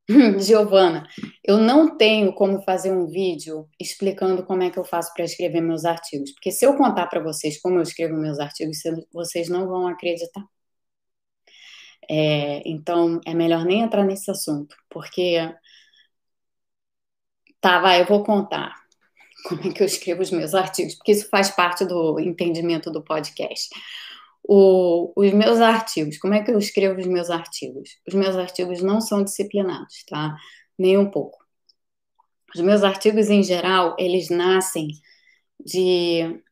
Giovana, eu não tenho como fazer um vídeo explicando como é que eu faço para escrever meus artigos, porque se eu contar para vocês como eu escrevo meus artigos, vocês não vão acreditar. É, então, é melhor nem entrar nesse assunto, porque. Tá, vai, eu vou contar como é que eu escrevo os meus artigos, porque isso faz parte do entendimento do podcast. O, os meus artigos, como é que eu escrevo os meus artigos? Os meus artigos não são disciplinados, tá? Nem um pouco. Os meus artigos, em geral, eles nascem de.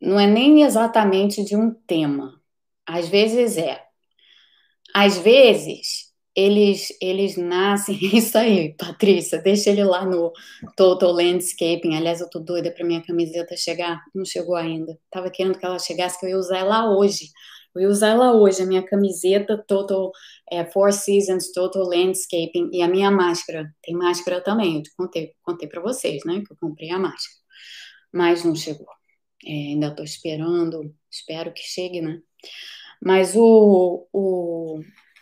Não é nem exatamente de um tema. Às vezes é. Às vezes eles, eles nascem. Isso aí, Patrícia, deixa ele lá no Total Landscaping. Aliás, eu tô doida para minha camiseta chegar. Não chegou ainda. Tava querendo que ela chegasse, que eu ia usar ela hoje. Eu ia usar ela hoje, a minha camiseta Total é, Four Seasons Total Landscaping e a minha máscara. Tem máscara também, eu te contei, contei para vocês, né? Que eu comprei a máscara. Mas não chegou. É, ainda estou esperando, espero que chegue, né? Mas o, o,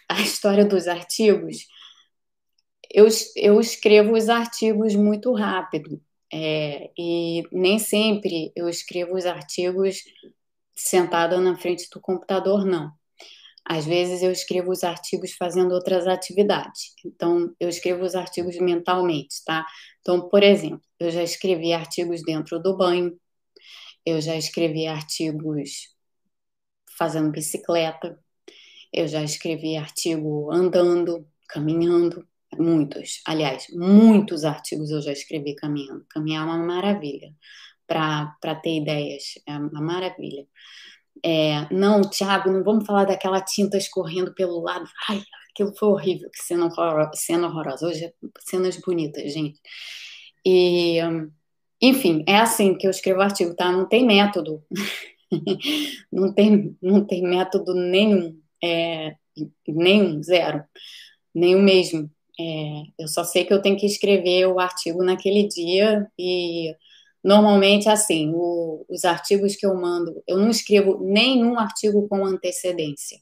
a história dos artigos, eu, eu escrevo os artigos muito rápido. É, e nem sempre eu escrevo os artigos sentada na frente do computador, não. Às vezes eu escrevo os artigos fazendo outras atividades. Então, eu escrevo os artigos mentalmente, tá? Então, por exemplo, eu já escrevi artigos dentro do banho, eu já escrevi artigos fazendo bicicleta, eu já escrevi artigo andando, caminhando, muitos, aliás, muitos artigos eu já escrevi caminhando. Caminhar é uma maravilha para ter ideias, é uma maravilha. É, não, Tiago, não vamos falar daquela tinta escorrendo pelo lado. Ai, aquilo foi horrível, que cena, horror, cena horrorosa. Hoje é cenas bonitas, gente. E, enfim, é assim que eu escrevo artigo, tá? Não tem método. não, tem, não tem método nenhum é, nenhum, zero, nenhum mesmo. É, eu só sei que eu tenho que escrever o artigo naquele dia e normalmente assim, o, os artigos que eu mando, eu não escrevo nenhum artigo com antecedência.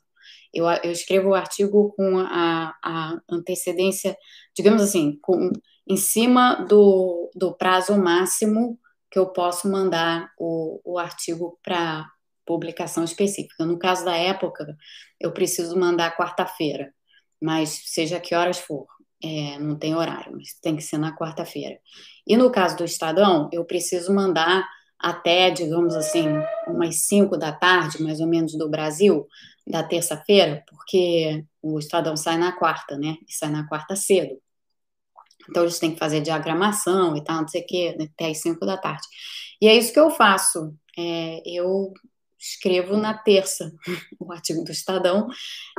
Eu, eu escrevo o artigo com a, a antecedência, digamos assim, com, em cima do, do prazo máximo que eu posso mandar o, o artigo para publicação específica. No caso da época, eu preciso mandar quarta-feira, mas seja que horas for, é, não tem horário, mas tem que ser na quarta-feira. E no caso do Estadão, eu preciso mandar até, digamos assim, umas 5 da tarde, mais ou menos, do Brasil, da terça-feira, porque o Estadão sai na quarta, né? E sai na quarta cedo. Então, eles têm que fazer diagramação e tal, não sei o quê, até as 5 da tarde. E é isso que eu faço. É, eu escrevo na terça o artigo do Estadão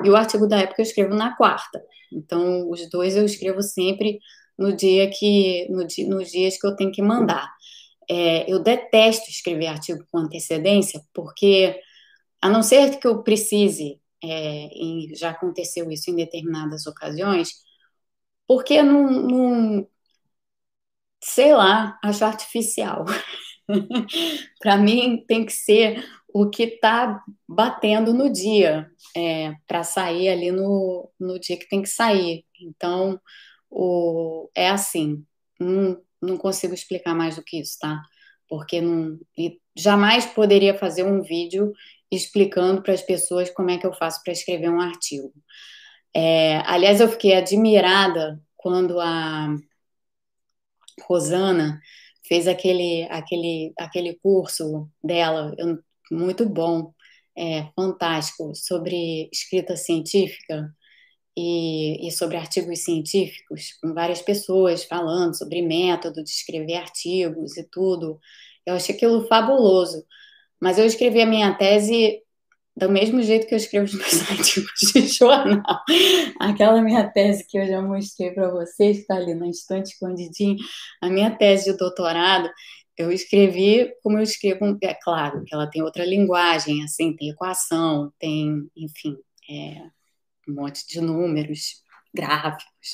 e o artigo da época eu escrevo na quarta. Então, os dois eu escrevo sempre no dia que, no dia, nos dias que eu tenho que mandar. É, eu detesto escrever artigo com antecedência, porque, a não ser que eu precise, é, já aconteceu isso em determinadas ocasiões, porque não, não sei lá, acho artificial. Para mim, tem que ser o que está batendo no dia, é, para sair ali no, no dia que tem que sair. Então, o, é assim, não, não consigo explicar mais do que isso, tá? Porque não, jamais poderia fazer um vídeo explicando para as pessoas como é que eu faço para escrever um artigo. É, aliás, eu fiquei admirada quando a Rosana fez aquele, aquele, aquele curso dela, eu muito bom, é, fantástico, sobre escrita científica e, e, sobre artigos científicos, com várias pessoas falando sobre método de escrever artigos e tudo. Eu achei aquilo fabuloso. Mas eu escrevi a minha tese do mesmo jeito que eu escrevo os meus artigos de jornal. Aquela minha tese que eu já mostrei para vocês, que está ali na estante escondidinho, a minha tese de doutorado, eu escrevi como eu escrevo, é claro que ela tem outra linguagem, assim, tem equação, tem, enfim, é, um monte de números, gráficos,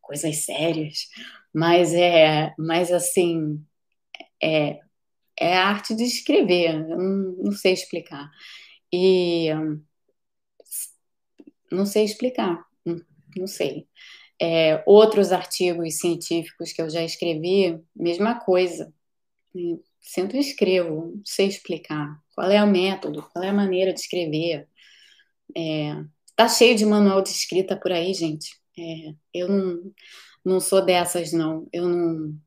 coisas sérias, mas é, mas assim, é, é a arte de escrever, não, não sei explicar. E não sei explicar, não, não sei. É, outros artigos científicos que eu já escrevi, mesma coisa. Sempre escrevo, não sei explicar qual é o método, qual é a maneira de escrever. É, tá cheio de manual de escrita por aí, gente. É, eu não, não sou dessas, não. Eu não,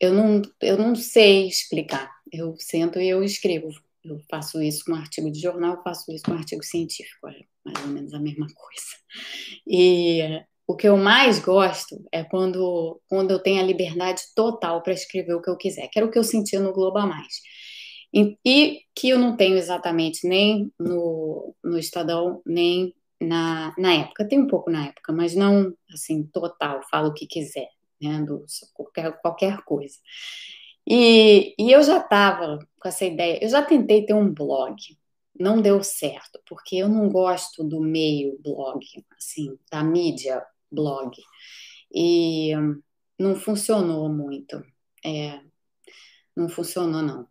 eu não, eu não sei explicar. Eu sento e eu escrevo. Eu faço isso com artigo de jornal, faço isso com artigo científico, é mais ou menos a mesma coisa. E o que eu mais gosto é quando, quando eu tenho a liberdade total para escrever o que eu quiser, que era o que eu sentia no Globo Mais. E, e, que eu não tenho exatamente nem no, no Estadão, nem na, na época. Tem um pouco na época, mas não assim, total, falo o que quiser, né? Do, qualquer, qualquer coisa. E, e eu já estava com essa ideia, eu já tentei ter um blog, não deu certo, porque eu não gosto do meio blog, assim, da mídia blog. E não funcionou muito. É, não funcionou, não.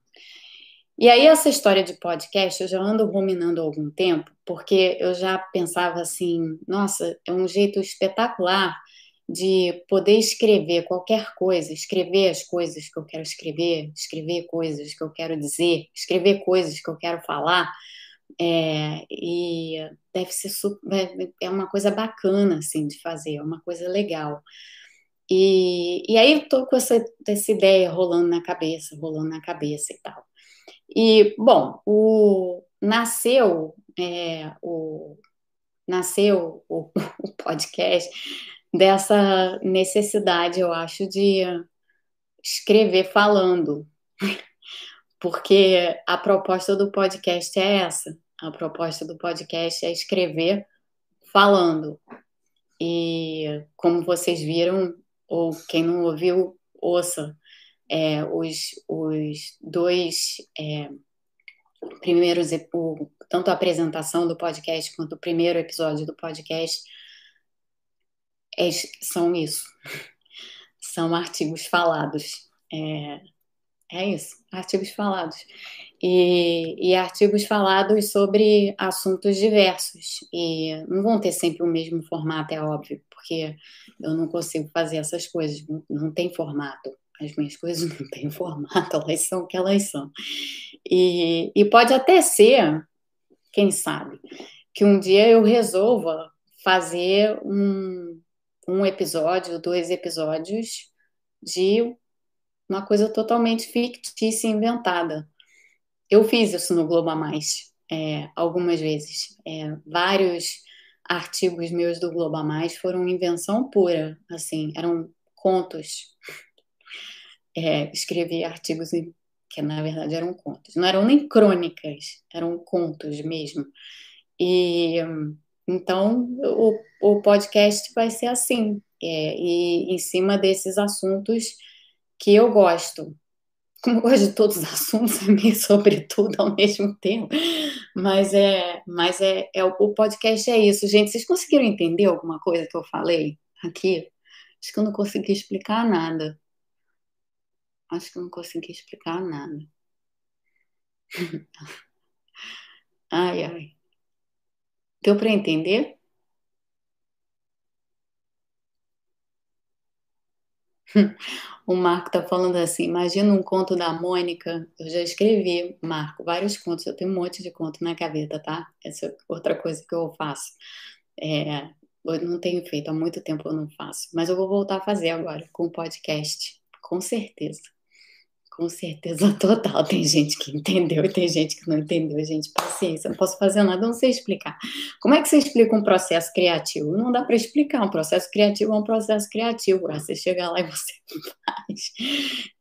E aí, essa história de podcast, eu já ando ruminando há algum tempo, porque eu já pensava assim: nossa, é um jeito espetacular de poder escrever qualquer coisa, escrever as coisas que eu quero escrever, escrever coisas que eu quero dizer, escrever coisas que eu quero falar. É, e deve ser super, é uma coisa bacana assim de fazer, é uma coisa legal. E, e aí eu tô com essa, essa ideia rolando na cabeça, rolando na cabeça e tal. E, bom, o, nasceu, é, o, nasceu o, o podcast dessa necessidade, eu acho, de escrever falando. Porque a proposta do podcast é essa. A proposta do podcast é escrever falando. E como vocês viram, ou quem não ouviu, ouça é, os, os dois é, primeiros, o, tanto a apresentação do podcast quanto o primeiro episódio do podcast é, são isso. São artigos falados. É, é isso, artigos falados. E, e, artigos falados sobre assuntos diversos. E não vão ter sempre o mesmo formato, é óbvio, porque eu não consigo fazer essas coisas, não, não tem formato. As minhas coisas não têm formato, elas são o que elas são. E, e pode até ser, quem sabe, que um dia eu resolva fazer um, um episódio, dois episódios de uma coisa totalmente fictícia inventada. Eu fiz isso no Globo a Mais é, algumas vezes. É, vários artigos meus do Globo a Mais foram invenção pura, assim, eram contos. É, escrevi artigos que na verdade eram contos, não eram nem crônicas, eram contos mesmo. E então, o, o podcast vai ser assim, é, e em cima desses assuntos que eu gosto. Como de todos os assuntos, meio sobre tudo ao mesmo tempo. Mas é, mas é, é o podcast é isso, gente. Vocês conseguiram entender alguma coisa que eu falei aqui? Acho que eu não consegui explicar nada. Acho que eu não consegui explicar nada. Ai, ai. Deu para entender? O Marco está falando assim: imagina um conto da Mônica. Eu já escrevi, Marco, vários contos. Eu tenho um monte de conto na gaveta, tá? Essa é outra coisa que eu faço. É, eu não tenho feito, há muito tempo eu não faço. Mas eu vou voltar a fazer agora com o podcast, com certeza. Com certeza total. Tem gente que entendeu e tem gente que não entendeu. Gente, paciência, não posso fazer nada, não sei explicar. Como é que você explica um processo criativo? Não dá para explicar. Um processo criativo é um processo criativo. Você chega lá e você faz.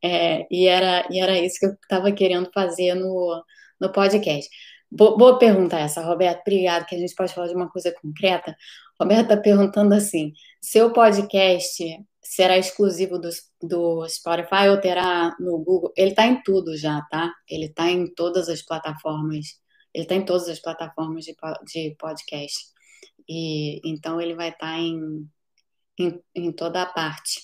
É, e, era, e era isso que eu estava querendo fazer no, no podcast. Boa pergunta essa, Roberto. Obrigado, que a gente pode falar de uma coisa concreta. Roberto está perguntando assim: seu podcast será exclusivo do, do Spotify ou terá no Google? Ele está em tudo já, tá? Ele está em todas as plataformas. Ele está em todas as plataformas de, de podcast. E então ele vai estar tá em, em, em toda a parte.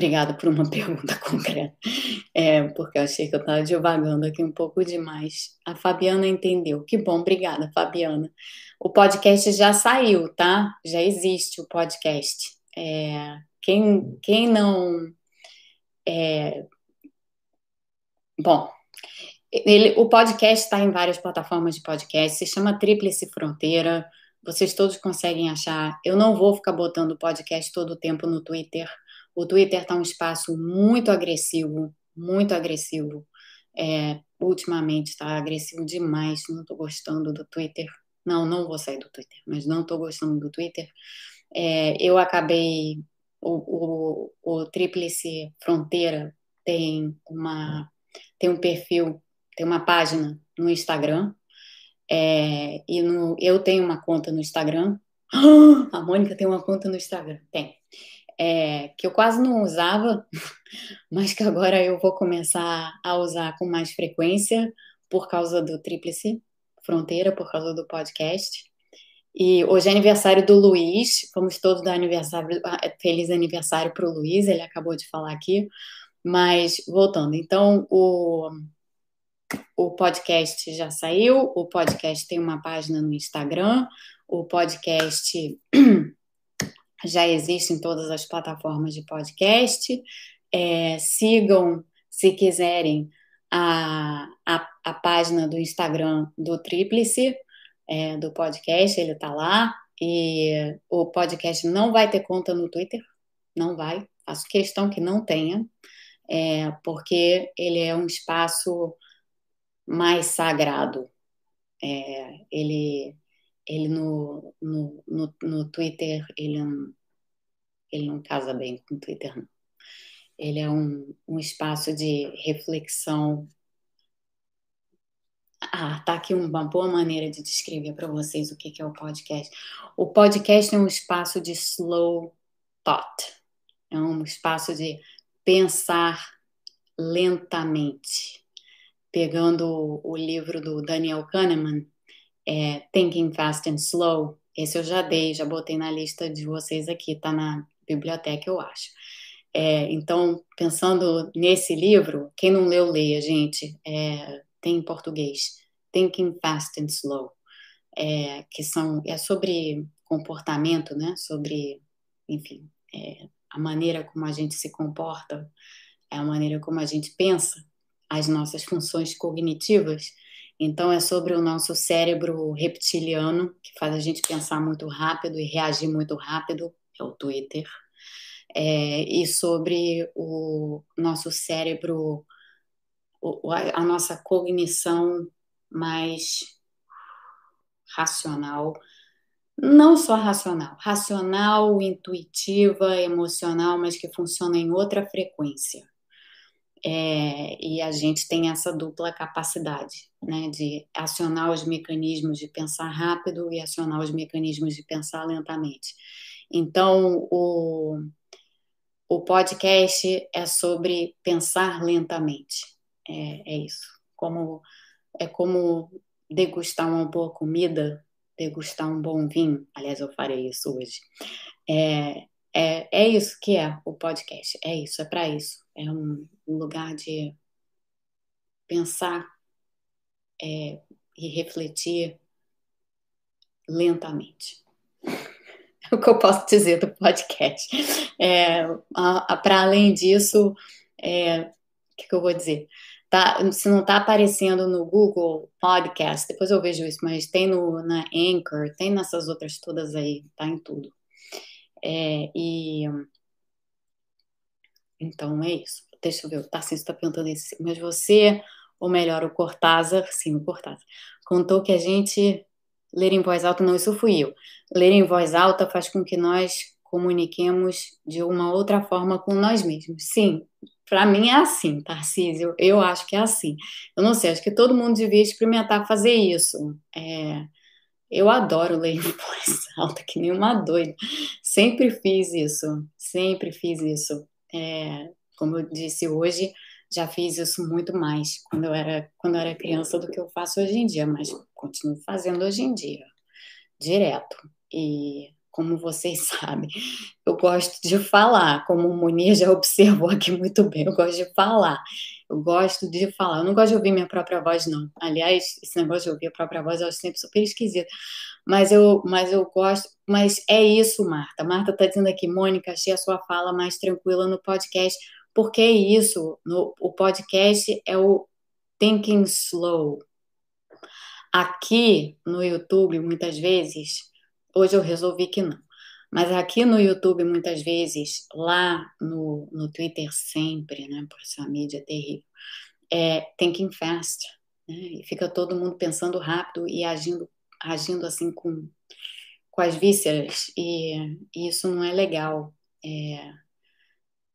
Obrigada por uma pergunta concreta. É, porque eu achei que eu estava divagando aqui um pouco demais. A Fabiana entendeu. Que bom, obrigada, Fabiana. O podcast já saiu, tá? Já existe o podcast. É, quem, quem não. É, bom, ele, o podcast está em várias plataformas de podcast, se chama Tríplice Fronteira. Vocês todos conseguem achar. Eu não vou ficar botando o podcast todo o tempo no Twitter o Twitter está um espaço muito agressivo, muito agressivo. É, ultimamente está agressivo demais. Não estou gostando do Twitter. Não, não vou sair do Twitter, mas não estou gostando do Twitter. É, eu acabei. O, o, o Tríplice Fronteira tem uma tem um perfil, tem uma página no Instagram. É, e no, eu tenho uma conta no Instagram. A Mônica tem uma conta no Instagram. Tem é, que eu quase não usava, mas que agora eu vou começar a usar com mais frequência por causa do Tríplice Fronteira, por causa do podcast. E hoje é aniversário do Luiz, vamos todos dar aniversário, ah, feliz aniversário para o Luiz, ele acabou de falar aqui. Mas voltando, então o, o podcast já saiu, o podcast tem uma página no Instagram, o podcast já existe em todas as plataformas de podcast. É, sigam, se quiserem, a, a, a, página do Instagram do Tríplice, é, do podcast, ele está lá. E o podcast não vai ter conta no Twitter, não vai. Faço questão que não tenha, é, porque ele é um espaço mais sagrado. É, ele ele no, no, no, no Twitter, ele não, ele não casa bem com o Twitter, não. Ele é um, um espaço de reflexão. Ah, tá aqui uma boa maneira de descrever para vocês o que, que é o podcast. O podcast é um espaço de slow thought. É um espaço de pensar lentamente. Pegando o livro do Daniel Kahneman, é, Thinking Fast and Slow. Esse eu já dei, já botei na lista de vocês aqui, tá na biblioteca, eu acho. É, então, pensando nesse livro, quem não leu, leia, gente. É, tem em português. Thinking Fast and Slow. É, que são, é sobre comportamento, né? Sobre, enfim, é, a maneira como a gente se comporta, é a maneira como a gente pensa, as nossas funções cognitivas então, é sobre o nosso cérebro reptiliano, que faz a gente pensar muito rápido e reagir muito rápido, é o Twitter. É, e sobre o nosso cérebro, a nossa cognição mais racional, não só racional, racional, intuitiva, emocional, mas que funciona em outra frequência. É, e a gente tem essa dupla capacidade, né, de acionar os mecanismos de pensar rápido e acionar os mecanismos de pensar lentamente. Então, o, o podcast é sobre pensar lentamente. É, é isso. Como, é como degustar uma boa comida, degustar um bom vinho. Aliás, eu farei isso hoje. É, é, é isso que é o podcast. É isso, é para isso. É um, um lugar de pensar é, e refletir lentamente. É o que eu posso dizer do podcast. É, Para além disso, é, o que, que, eu vou dizer? Tá, se não está aparecendo no Google Podcast, depois eu vejo isso, mas tem no, na Anchor, tem nessas outras todas aí, tá em tudo. É, e então é isso. Deixa eu ver, o Tarcísio está perguntando isso. Mas você, ou melhor, o Cortázar, sim, o Cortázar, contou que a gente ler em voz alta, não, isso fui eu. Ler em voz alta faz com que nós comuniquemos de uma outra forma com nós mesmos. Sim, para mim é assim, Tarcísio, eu, acho que é assim. Eu não sei, acho que todo mundo devia experimentar fazer isso. É, eu adoro ler em voz alta, que nem uma doida. Sempre fiz isso, sempre fiz isso. É, como eu disse hoje, já fiz isso muito mais quando eu era quando eu era criança do que eu faço hoje em dia, mas continuo fazendo hoje em dia, direto. E como vocês sabem, eu gosto de falar, como o Munir já observou aqui muito bem, eu gosto de falar. Eu gosto de falar. Eu não gosto de ouvir minha própria voz, não. Aliás, esse negócio de ouvir a própria voz eu acho sempre super esquisito. Mas eu, mas eu gosto. Mas é isso, Marta. Marta está dizendo aqui, Mônica, achei a sua fala mais tranquila no podcast. Porque é isso. No, o podcast é o thinking slow. Aqui no YouTube, muitas vezes, hoje eu resolvi que não. Mas aqui no YouTube, muitas vezes, lá no, no Twitter, sempre, né, por essa mídia terrível, é thinking fast. Né, e fica todo mundo pensando rápido e agindo, agindo assim com, com as vísceras. E, e isso não é legal. É,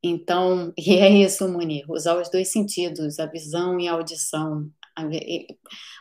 então, e é isso, Munir, usar os dois sentidos, a visão e a audição.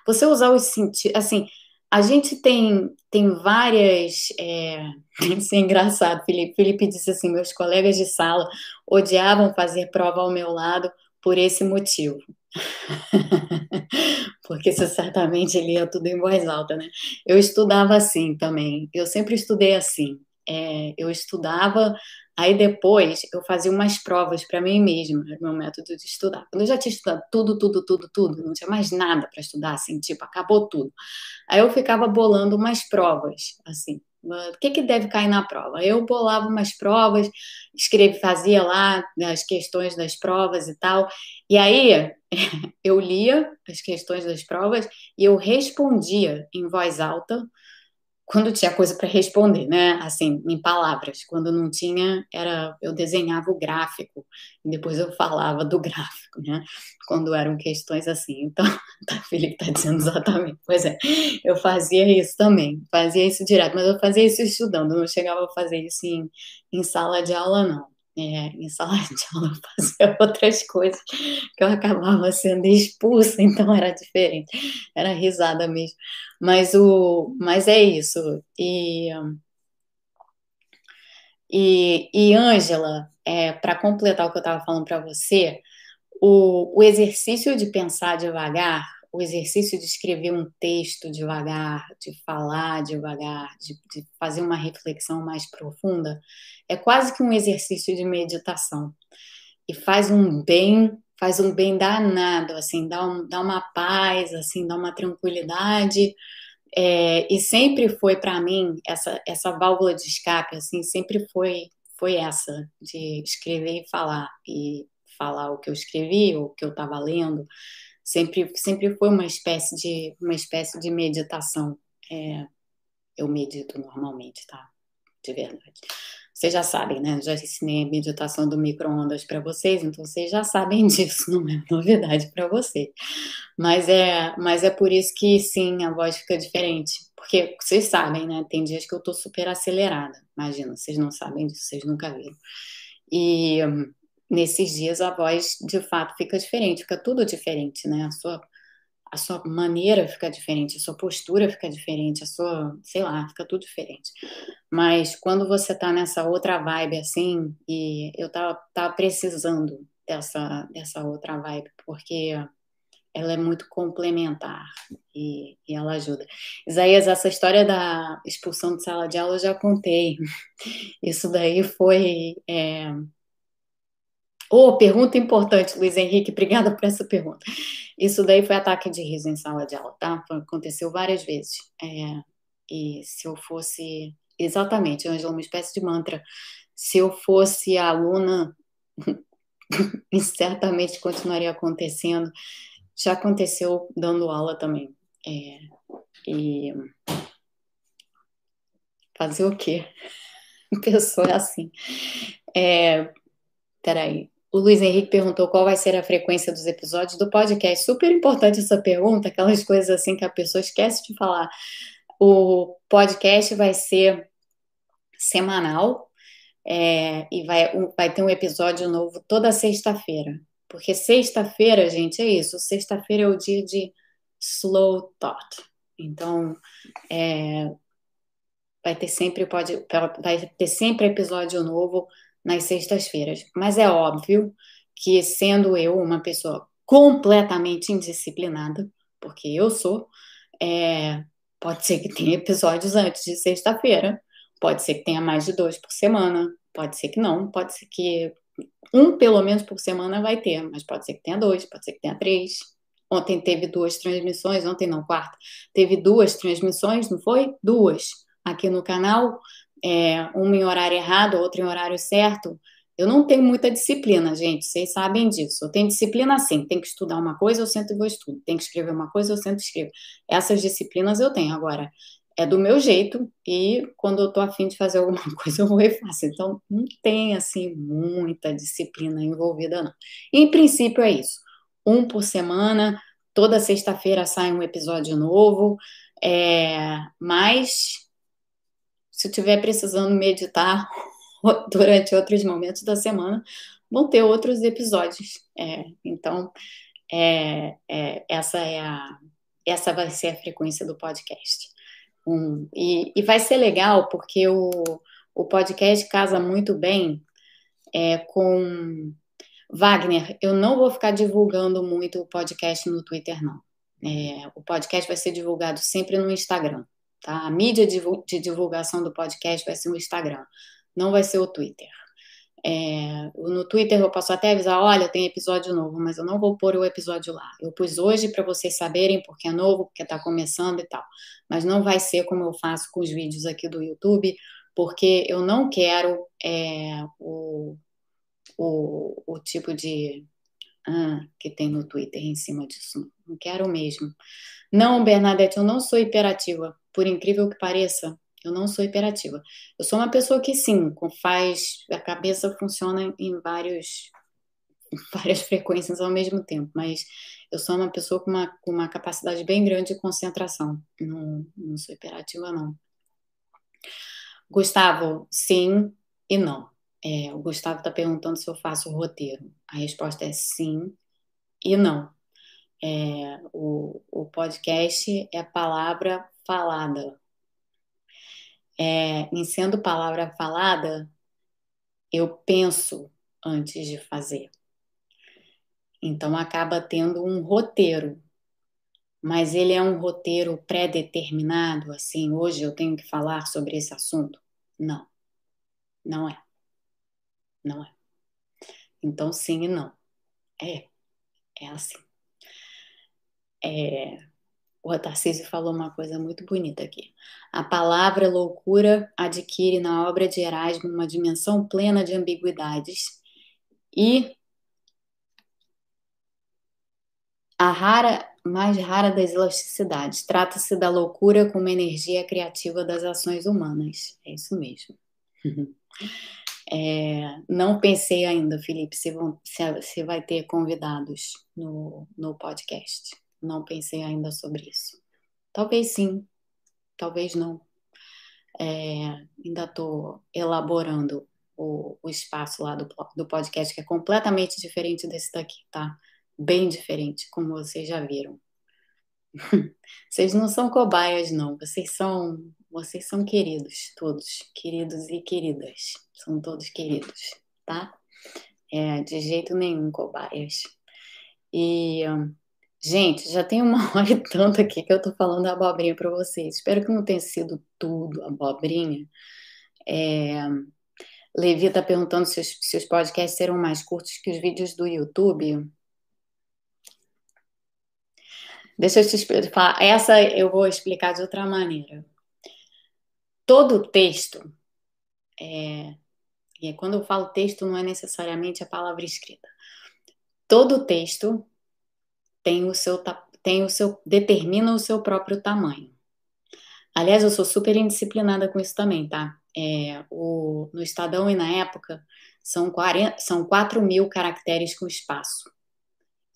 Você usar os sentidos, assim, a gente tem, tem várias. É... Isso é engraçado, Felipe. Felipe disse assim: meus colegas de sala odiavam fazer prova ao meu lado por esse motivo. Porque você certamente lia tudo em voz alta, né? Eu estudava assim também. Eu sempre estudei assim. É, eu estudava Aí depois eu fazia umas provas para mim mesma, era meu método de estudar. Quando eu já tinha estudado tudo, tudo, tudo, tudo, não tinha mais nada para estudar, assim, tipo, acabou tudo. Aí eu ficava bolando umas provas, assim, o que, que deve cair na prova? Eu bolava umas provas, escrevia, fazia lá as questões das provas e tal, e aí eu lia as questões das provas e eu respondia em voz alta quando tinha coisa para responder, né? Assim, em palavras. Quando não tinha, era eu desenhava o gráfico e depois eu falava do gráfico, né? Quando eram questões assim. Então, tá, Felipe está dizendo exatamente. Pois é, eu fazia isso também, fazia isso direto, mas eu fazia isso estudando, não chegava a fazer isso em, em sala de aula, não é, em sala de aula fazia outras coisas que eu acabava sendo expulsa, então era diferente, era risada mesmo. Mas, o, mas é isso. E, e, e Ângela, é, para completar o que eu estava falando para você, o, o exercício de pensar devagar o exercício de escrever um texto devagar, de falar devagar, de, de, fazer uma reflexão mais profunda, é quase que um exercício de meditação. E faz um bem, faz um bem danado, assim, dá, um, dá uma paz, assim, dá uma tranquilidade. É, e sempre foi para mim essa, essa válvula de escape, assim, sempre foi, foi essa, de escrever e falar. E falar o que eu escrevi, o que eu estava lendo, sempre sempre foi uma espécie de uma espécie de meditação. É, eu medito normalmente, tá? De verdade. Vocês já sabem, né? já ensinei a meditação do micro-ondas para vocês, então vocês já sabem disso, não é novidade para vocês. Mas é, mas é por isso que sim, a voz fica diferente. Porque vocês sabem, né? Tem dias que eu tô super acelerada. Imagina, vocês não sabem disso, vocês nunca viram. E nesses dias a voz de fato fica diferente, fica tudo diferente, né? A sua, a sua maneira fica diferente, a sua postura fica diferente, a sua, sei lá, fica tudo diferente. Mas quando você tá nessa outra vibe assim, e eu tava, tava precisando dessa, dessa outra vibe, porque ela é muito complementar e, e, ela ajuda. Isaías, essa história da expulsão de sala de aula eu já contei. Isso daí foi. É, Oh, pergunta importante, Luiz Henrique, obrigada por essa pergunta. Isso daí foi ataque de riso em sala de aula, tá? Aconteceu várias vezes. É, e se eu fosse. Exatamente, Angela, uma espécie de mantra. Se eu fosse aluna, certamente continuaria acontecendo. Já aconteceu dando aula também. É, e fazer o quê? Pessoa é assim. É, peraí. O Luiz Henrique perguntou qual vai ser a frequência dos episódios do podcast. Super importante essa pergunta, aquelas coisas assim que a pessoa esquece de falar. O podcast vai ser semanal é, e vai, um, vai ter um episódio novo toda sexta-feira. Porque sexta-feira, gente, é isso. Sexta-feira é o dia de slow thought. Então, é, vai ter sempre pode, vai ter sempre episódio novo nas sextas-feiras. Mas é óbvio que, sendo eu uma pessoa completamente indisciplinada, porque eu sou, é, pode ser que tenha episódios antes de sexta-feira, pode ser que tenha mais de dois por semana, pode ser que não, pode ser que um pelo menos por semana vai ter, mas pode ser que tenha dois, pode ser que tenha três. Ontem teve duas transmissões, ontem não, quarta, teve duas transmissões, não foi? Duas aqui no canal, é, uma em horário errado, outra em horário certo. Eu não tenho muita disciplina, gente, vocês sabem disso. Eu tenho disciplina assim, tem que estudar uma coisa, eu sento e vou estudo. Tem que escrever uma coisa, eu sento e escrevo. Essas disciplinas eu tenho. Agora, é do meu jeito e quando eu tô afim de fazer alguma coisa, eu vou e faço. Então, não tem, assim, muita disciplina envolvida, não. Em princípio, é isso. Um por semana, toda sexta-feira sai um episódio novo, é... mas se estiver precisando meditar durante outros momentos da semana, vão ter outros episódios. É, então, é, é, essa é a, essa vai ser a frequência do podcast. Um, e, e, vai ser legal porque o, o podcast casa muito bem é, com Wagner. Eu não vou ficar divulgando muito o podcast no Twitter, não. É, o podcast vai ser divulgado sempre no Instagram. Tá? A mídia de, divulgação do podcast vai ser o Instagram não vai ser o Twitter. É, no Twitter eu posso até avisar, olha, tem episódio novo, mas eu não vou pôr o episódio lá. Eu pus hoje para vocês saberem porque é novo, porque está começando e tal. Mas não vai ser como eu faço com os vídeos aqui do YouTube, porque eu não quero é, o, o, o tipo de ah, que tem no Twitter em cima disso. Não quero mesmo. Não, Bernadette, eu não sou hiperativa. Por incrível que pareça, eu não sou hiperativa. Eu sou uma pessoa que, sim, faz. A cabeça funciona em vários, várias frequências ao mesmo tempo, mas eu sou uma pessoa com uma, com uma capacidade bem grande de concentração. Não, não sou hiperativa, não. Gustavo, sim e não. É, o Gustavo está perguntando se eu faço roteiro. A resposta é sim e não. É, o, o podcast é palavra falada é, em sendo palavra falada, eu penso antes de fazer. Então acaba tendo um roteiro, mas ele é um roteiro pré-determinado, assim, hoje eu tenho que falar sobre esse assunto? Não, não é. Não é. Então sim e não. É, é assim. É, o Tarcísio falou uma coisa muito bonita aqui. A palavra loucura adquire na obra de Erasmo uma dimensão plena de ambiguidades e a rara, mais rara das elasticidades. Trata-se da loucura como energia criativa das ações humanas. É isso mesmo. É, não pensei ainda, Felipe, se, vão, se, se vai ter convidados no, no podcast. Não pensei ainda sobre isso. Talvez sim, talvez não. É, ainda estou elaborando o, o, espaço lá do, do podcast, que é completamente diferente desse daqui, tá? Bem diferente, como vocês já viram. Vocês não são cobaias, não. Vocês são, vocês são queridos, todos, queridos e queridas. São todos queridos, tá? É, de jeito nenhum cobaias. E Gente, já tem uma hora e tanto aqui que eu tô falando abobrinha para vocês. Espero que não tenha sido tudo abobrinha. É... Levi tá perguntando se os, se os podcasts serão mais curtos que os vídeos do YouTube. Deixa eu te explicar. Essa eu vou explicar de outra maneira. Todo texto, é... e quando eu falo texto, não é necessariamente a palavra escrita. Todo texto tem o seu tem o seu determina o seu próprio tamanho. Aliás, eu sou super indisciplinada com isso também, tá? É, o, no Estadão e na época são, 40, são 4 mil caracteres com espaço.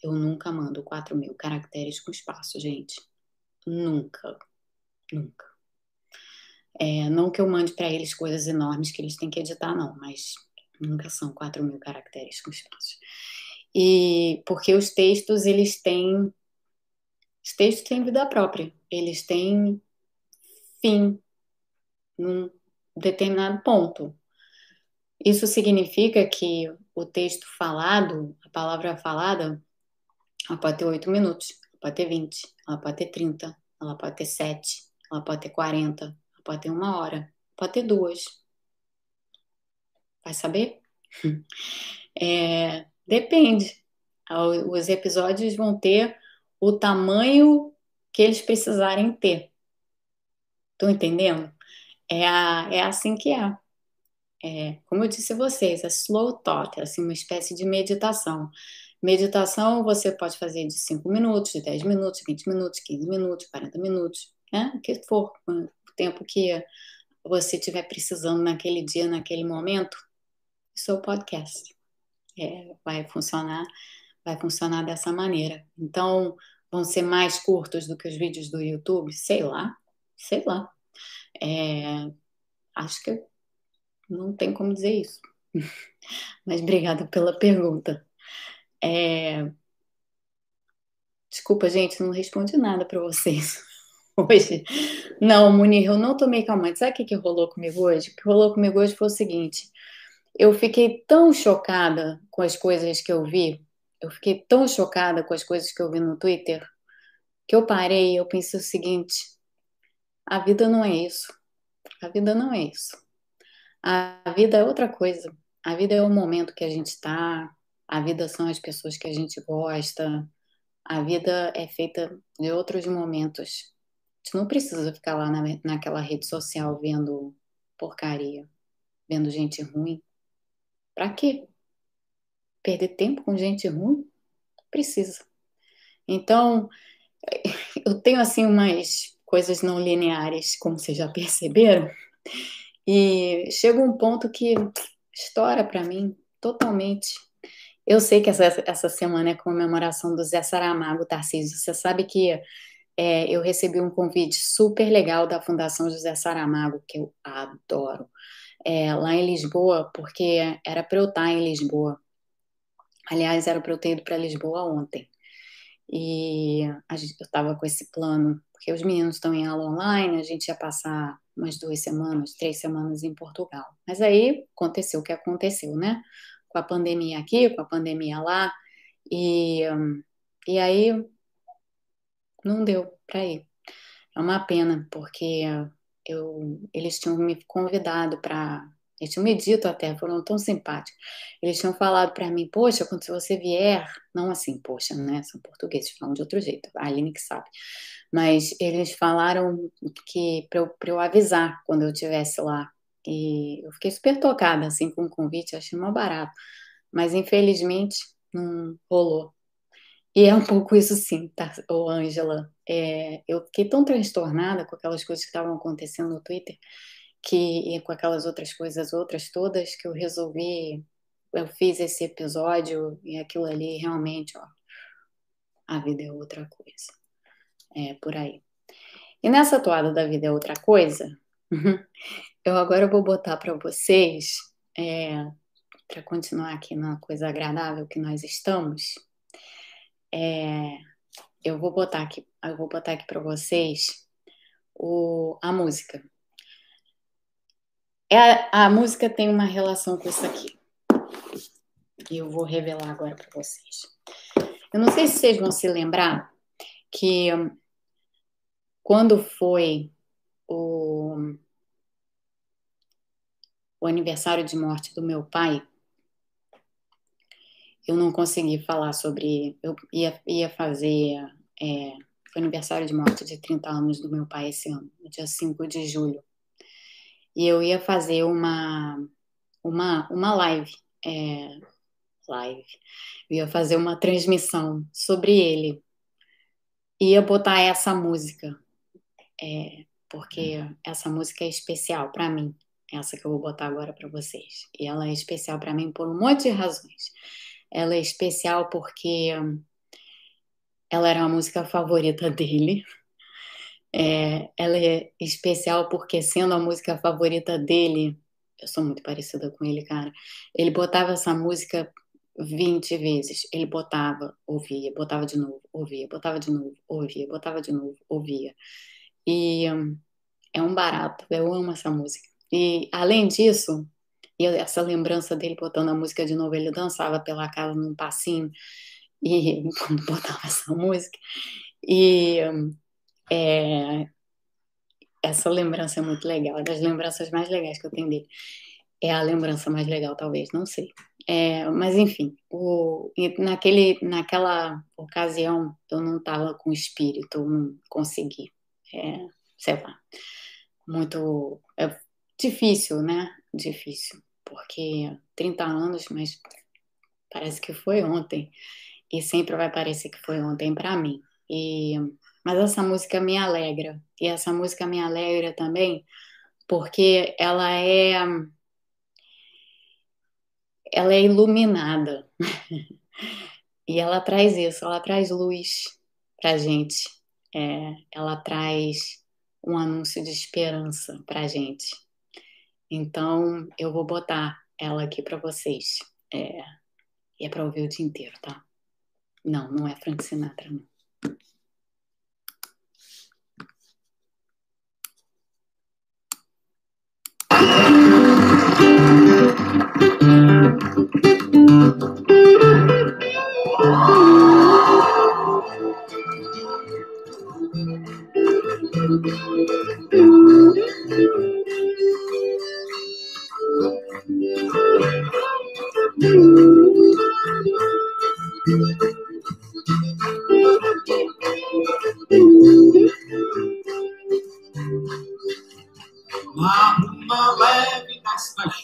Eu nunca mando 4 mil caracteres com espaço, gente. Nunca. Nunca. É, não que eu mande para eles coisas enormes que eles têm que editar, não, mas nunca são 4 mil caracteres com espaço. E porque os textos eles têm os textos têm vida própria, eles têm fim num determinado ponto. Isso significa que o texto falado, a palavra falada, ela pode ter oito minutos, ela pode ter vinte, ela pode ter trinta, ela pode ter sete, ela pode ter quarenta, ela pode ter uma hora, pode ter duas, Vai saber? É, depende. Os episódios vão ter o tamanho que eles precisarem ter. Estão entendendo? É, a, é assim que é. é. Como eu disse a vocês, é slow thought, é assim, uma espécie de meditação. Meditação você pode fazer de 5 minutos, de 10 minutos, 20 minutos, 15 minutos, 40 minutos, né? O que for, o tempo que você estiver precisando naquele dia, naquele momento, seu podcast. É, vai funcionar, vai funcionar dessa maneira. Então, vão ser mais curtos do que os vídeos do YouTube? Sei lá, sei lá. É, acho que não tem como dizer isso. Mas obrigada pela pergunta. É... Desculpa, gente, não respondi nada para vocês hoje. Não, Munir, eu não tomei calmante. Sabe o que, que rolou comigo hoje? O que rolou comigo hoje foi o seguinte: eu fiquei tão chocada com as coisas que eu vi, eu fiquei tão chocada com as coisas que eu vi no Twitter, que eu parei e eu pensei o seguinte: a vida não é isso. A vida não é isso. A vida é outra coisa. A vida é o momento que a gente está, a vida são as pessoas que a gente gosta, a vida é feita de outros momentos. A gente não precisa ficar lá na, naquela rede social vendo porcaria, vendo gente ruim. Pra quê? Perder tempo com gente ruim? Precisa. Então, eu tenho assim umas coisas não lineares, como vocês já perceberam, e chega um ponto que estoura para mim totalmente. Eu sei que essa, essa semana é comemoração do Zé Saramago, Tarcísio. Você sabe que é, eu recebi um convite super legal da Fundação José Saramago, que eu adoro, é, lá em Lisboa, porque era para eu estar em Lisboa. Aliás, era para eu ter ido para Lisboa ontem. E eu estava com esse plano, porque os meninos estão em aula online, a gente ia passar umas duas semanas, três semanas em Portugal. Mas aí aconteceu o que aconteceu, né? Com a pandemia aqui, com a pandemia lá, e, e aí não deu para ir. É uma pena, porque eu, eles tinham me convidado para eles tinham me dito até, foram tão simpáticos. Eles tinham falado para mim, poxa, quando você vier, não assim, poxa, né? São portugueses, falam de outro jeito, a Aline que sabe. Mas eles falaram que para eu, eu avisar quando eu estivesse lá. E eu fiquei super tocada, assim, com o convite, achei mal barato. Mas infelizmente não rolou. E é um pouco isso sim, tá, ô Ângela. É, eu fiquei tão transtornada com aquelas coisas que estavam acontecendo no Twitter que e com aquelas outras coisas outras todas que eu resolvi eu fiz esse episódio e aquilo ali realmente ó a vida é outra coisa. É por aí. E nessa toada da vida é outra coisa eu agora vou botar para vocês é, para continuar aqui na coisa agradável que nós estamos é, eu vou botar aqui eu vou botar aqui para vocês o, a música é, a música tem uma relação com isso aqui. E eu vou revelar agora para vocês. Eu não sei se vocês vão se lembrar que quando foi o, o aniversário de morte do meu pai, eu não consegui falar sobre. Eu ia, ia fazer é, aniversário de morte de 30 anos do meu pai esse ano, no dia 5 de julho e eu ia fazer uma, uma, uma live, é, live, eu ia fazer uma transmissão sobre ele. Ia botar essa música, é, porque essa música é especial para mim, essa que eu vou botar agora para vocês. E ela é especial para mim por um monte de razões. Ela é especial porque ela era a música favorita dele. É, ela é especial porque, sendo a música favorita dele, eu sou muito parecida com ele, cara. Ele botava essa música 20 vezes. Ele botava, ouvia, botava de novo, ouvia, botava de novo, ouvia, botava de novo, ouvia. E hum, é um barato, eu amo essa música. E além disso, e essa lembrança dele botando a música de novo, ele dançava pela casa num passinho e quando botava essa música. E é, essa lembrança é muito legal, é das lembranças mais legais que eu tenho dele. é a lembrança mais legal, talvez, não sei. É, mas enfim, o, naquele, naquela ocasião eu não estava com espírito, não consegui, é, sei lá, muito é difícil, né? Difícil, porque 30 anos, mas parece que foi ontem e sempre vai parecer que foi ontem para mim. E mas essa música me alegra e essa música me alegra também porque ela é ela é iluminada. e ela traz isso, ela traz luz pra gente. É, ela traz um anúncio de esperança pra gente. Então, eu vou botar ela aqui para vocês. É, e é para ouvir o dia inteiro, tá? Não, não é Frank Sinatra, não.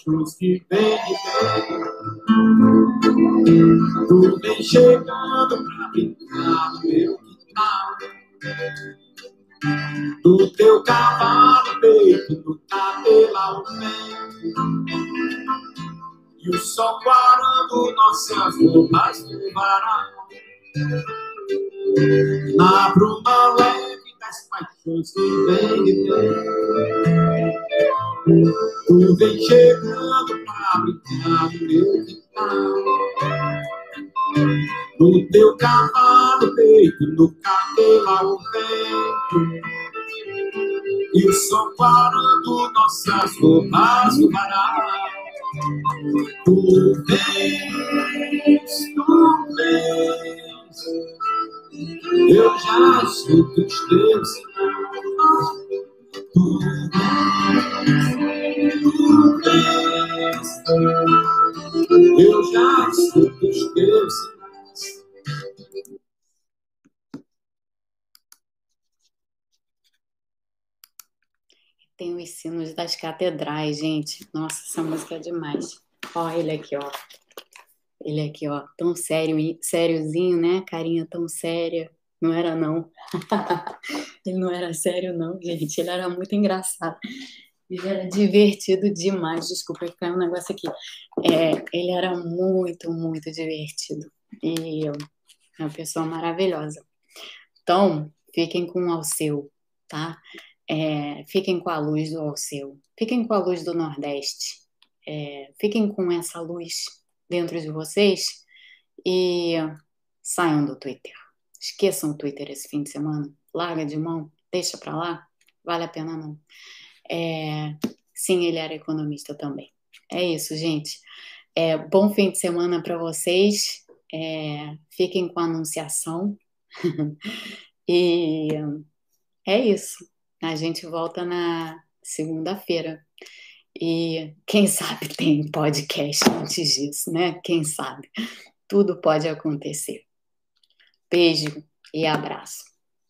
paixões que vem de dentro. Tu vem chegando pra brincar no meu quintal. Do teu cavalo peito, do cabelo ao vento. E o sol guarando nossas roupas do varal. Na bruma leve das paixões que vem de dentro. Vem chegando pra brincar no meu quintal. No teu cavalo peito, no cabelo ao vento. E o sol parando nossas roupas no varal. Tu vens, tu vens. Eu já escuto os teus sinais. Tu vens, Eu já. Tem os sinos das catedrais, gente. Nossa, essa música é demais. Ó, ele aqui, ó. Ele aqui, ó, tão sério, sériozinho, né? Carinha tão séria. Não era, não. ele não era sério, não, gente. Ele era muito engraçado. Ele era divertido demais. Desculpa, caiu um negócio aqui. É, ele era muito, muito divertido. E é uma pessoa maravilhosa. Então, fiquem com o Alceu, tá? É, fiquem com a luz do Alceu. Fiquem com a luz do Nordeste. É, fiquem com essa luz dentro de vocês e saiam do Twitter. Esqueçam o Twitter esse fim de semana. Larga de mão, deixa para lá. Vale a pena não. É, sim, ele era economista também. É isso, gente. É, bom fim de semana para vocês. É, fiquem com a anunciação. e é isso. A gente volta na segunda-feira. E quem sabe tem podcast antes disso, né? Quem sabe? Tudo pode acontecer. Beijo e abraço.